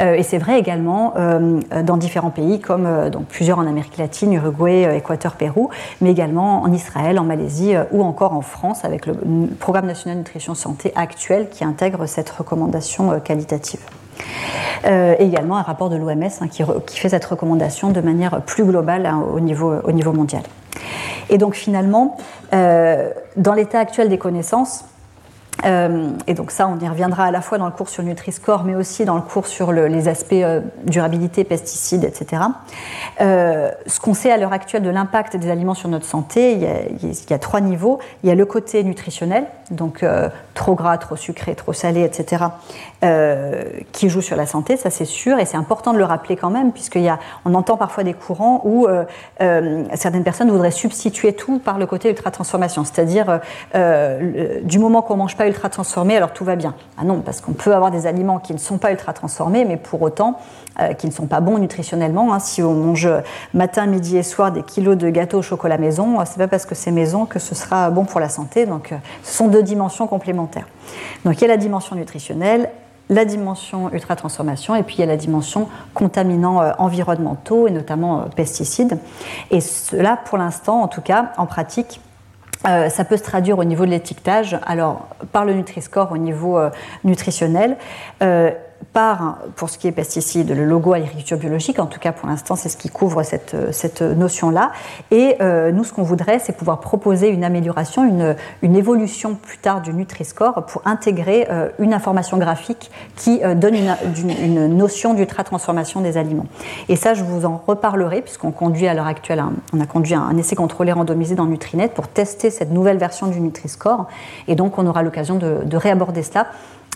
Euh, et c'est vrai également euh, dans différents pays, comme euh, donc plusieurs en Amérique latine, Uruguay, Équateur, Pérou, mais également en Israël, en Malaisie ou encore en France, avec le Programme national nutrition santé actuel qui intègre cette recommandation qualitative. Euh, également un rapport de l'OMS hein, qui, fait cette recommandation de manière plus globale hein, au, niveau, au, niveau, mondial. Et donc finalement, euh, dans l'état actuel des connaissances, euh, et donc ça, on y reviendra à la fois dans le cours sur Nutri-Score, mais aussi dans le cours sur les aspects euh, durabilité, pesticides, etc. Euh, ce qu'on sait à l'heure actuelle de l'impact des aliments sur notre santé, il y, a, trois niveaux. Il y a le côté nutritionnel, donc trop gras, trop sucré, trop salé, etc., qui joue sur la santé, ça c'est sûr, et c'est important de le rappeler quand même, puisqu'on entend parfois des courants où certaines personnes voudraient substituer tout par le côté ultra-transformation, c'est-à-dire du moment qu'on mange pas ultra transformés, alors tout va bien. Ah non, parce qu'on peut avoir des aliments qui ne sont pas ultra transformés, mais pour autant euh, qui ne sont pas bons nutritionnellement. Hein. Si on mange matin, midi et soir des kilos de gâteaux au chocolat maison, euh, c'est pas parce que c'est maison que ce sera bon pour la santé. Donc, euh, ce sont deux dimensions complémentaires. Donc, il y a la dimension nutritionnelle, la dimension ultra transformation et puis il y a la dimension contaminants environnementaux et notamment pesticides. Et cela, pour l'instant, en tout cas, en pratique, euh, ça peut se traduire au niveau de l'étiquetage, alors par le Nutri-Score au niveau euh, nutritionnel, euh, par, pour ce qui est pesticides, le logo agriculture biologique, en tout cas pour l'instant c'est ce qui couvre cette, cette notion-là. Et euh, nous ce qu'on voudrait c'est pouvoir proposer une amélioration, une, une évolution plus tard du Nutri-Score pour intégrer euh, une information graphique qui euh, donne une, notion d'ultra-transformation des aliments. Et ça je vous en reparlerai puisqu'on conduit à l'heure actuelle, on a conduit un, essai contrôlé randomisé dans Nutrinet pour tester cette nouvelle version du Nutri-Score. Et donc on aura l'occasion de, de réaborder cela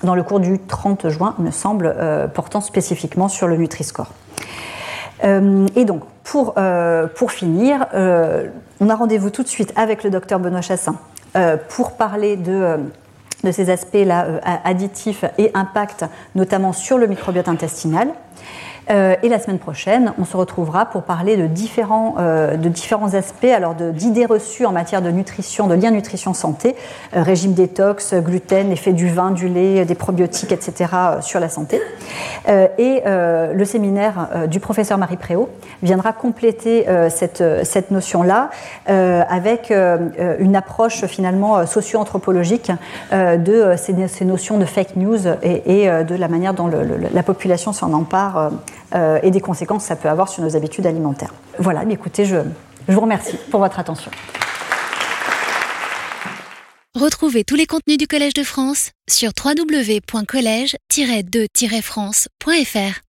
dans le cours du 30 juin, il me semble, euh, portant spécifiquement sur le Nutri-Score. Euh, et donc, pour, euh, finir, on a rendez-vous tout de suite avec le docteur Benoît Chassin pour parler de, de ces aspects-là additifs et impact, notamment sur le microbiote intestinal. Et la semaine prochaine, on se retrouvera pour parler de différents, de différents aspects, alors d'idées reçues en matière de nutrition, de lien nutrition-santé, régime détox, gluten, effet du vin, du lait, des probiotiques, etc. sur la santé. et le séminaire du professeur Marie Préau viendra compléter cette, cette notion-là avec une approche finalement socio-anthropologique de ces, notions de fake news et, de la manière dont la population s'en empare et des conséquences que ça peut avoir sur nos habitudes alimentaires. Voilà, mais écoutez, je, je vous remercie pour votre attention. Retrouvez tous les contenus du Collège de France sur www.colège-2-france.fr.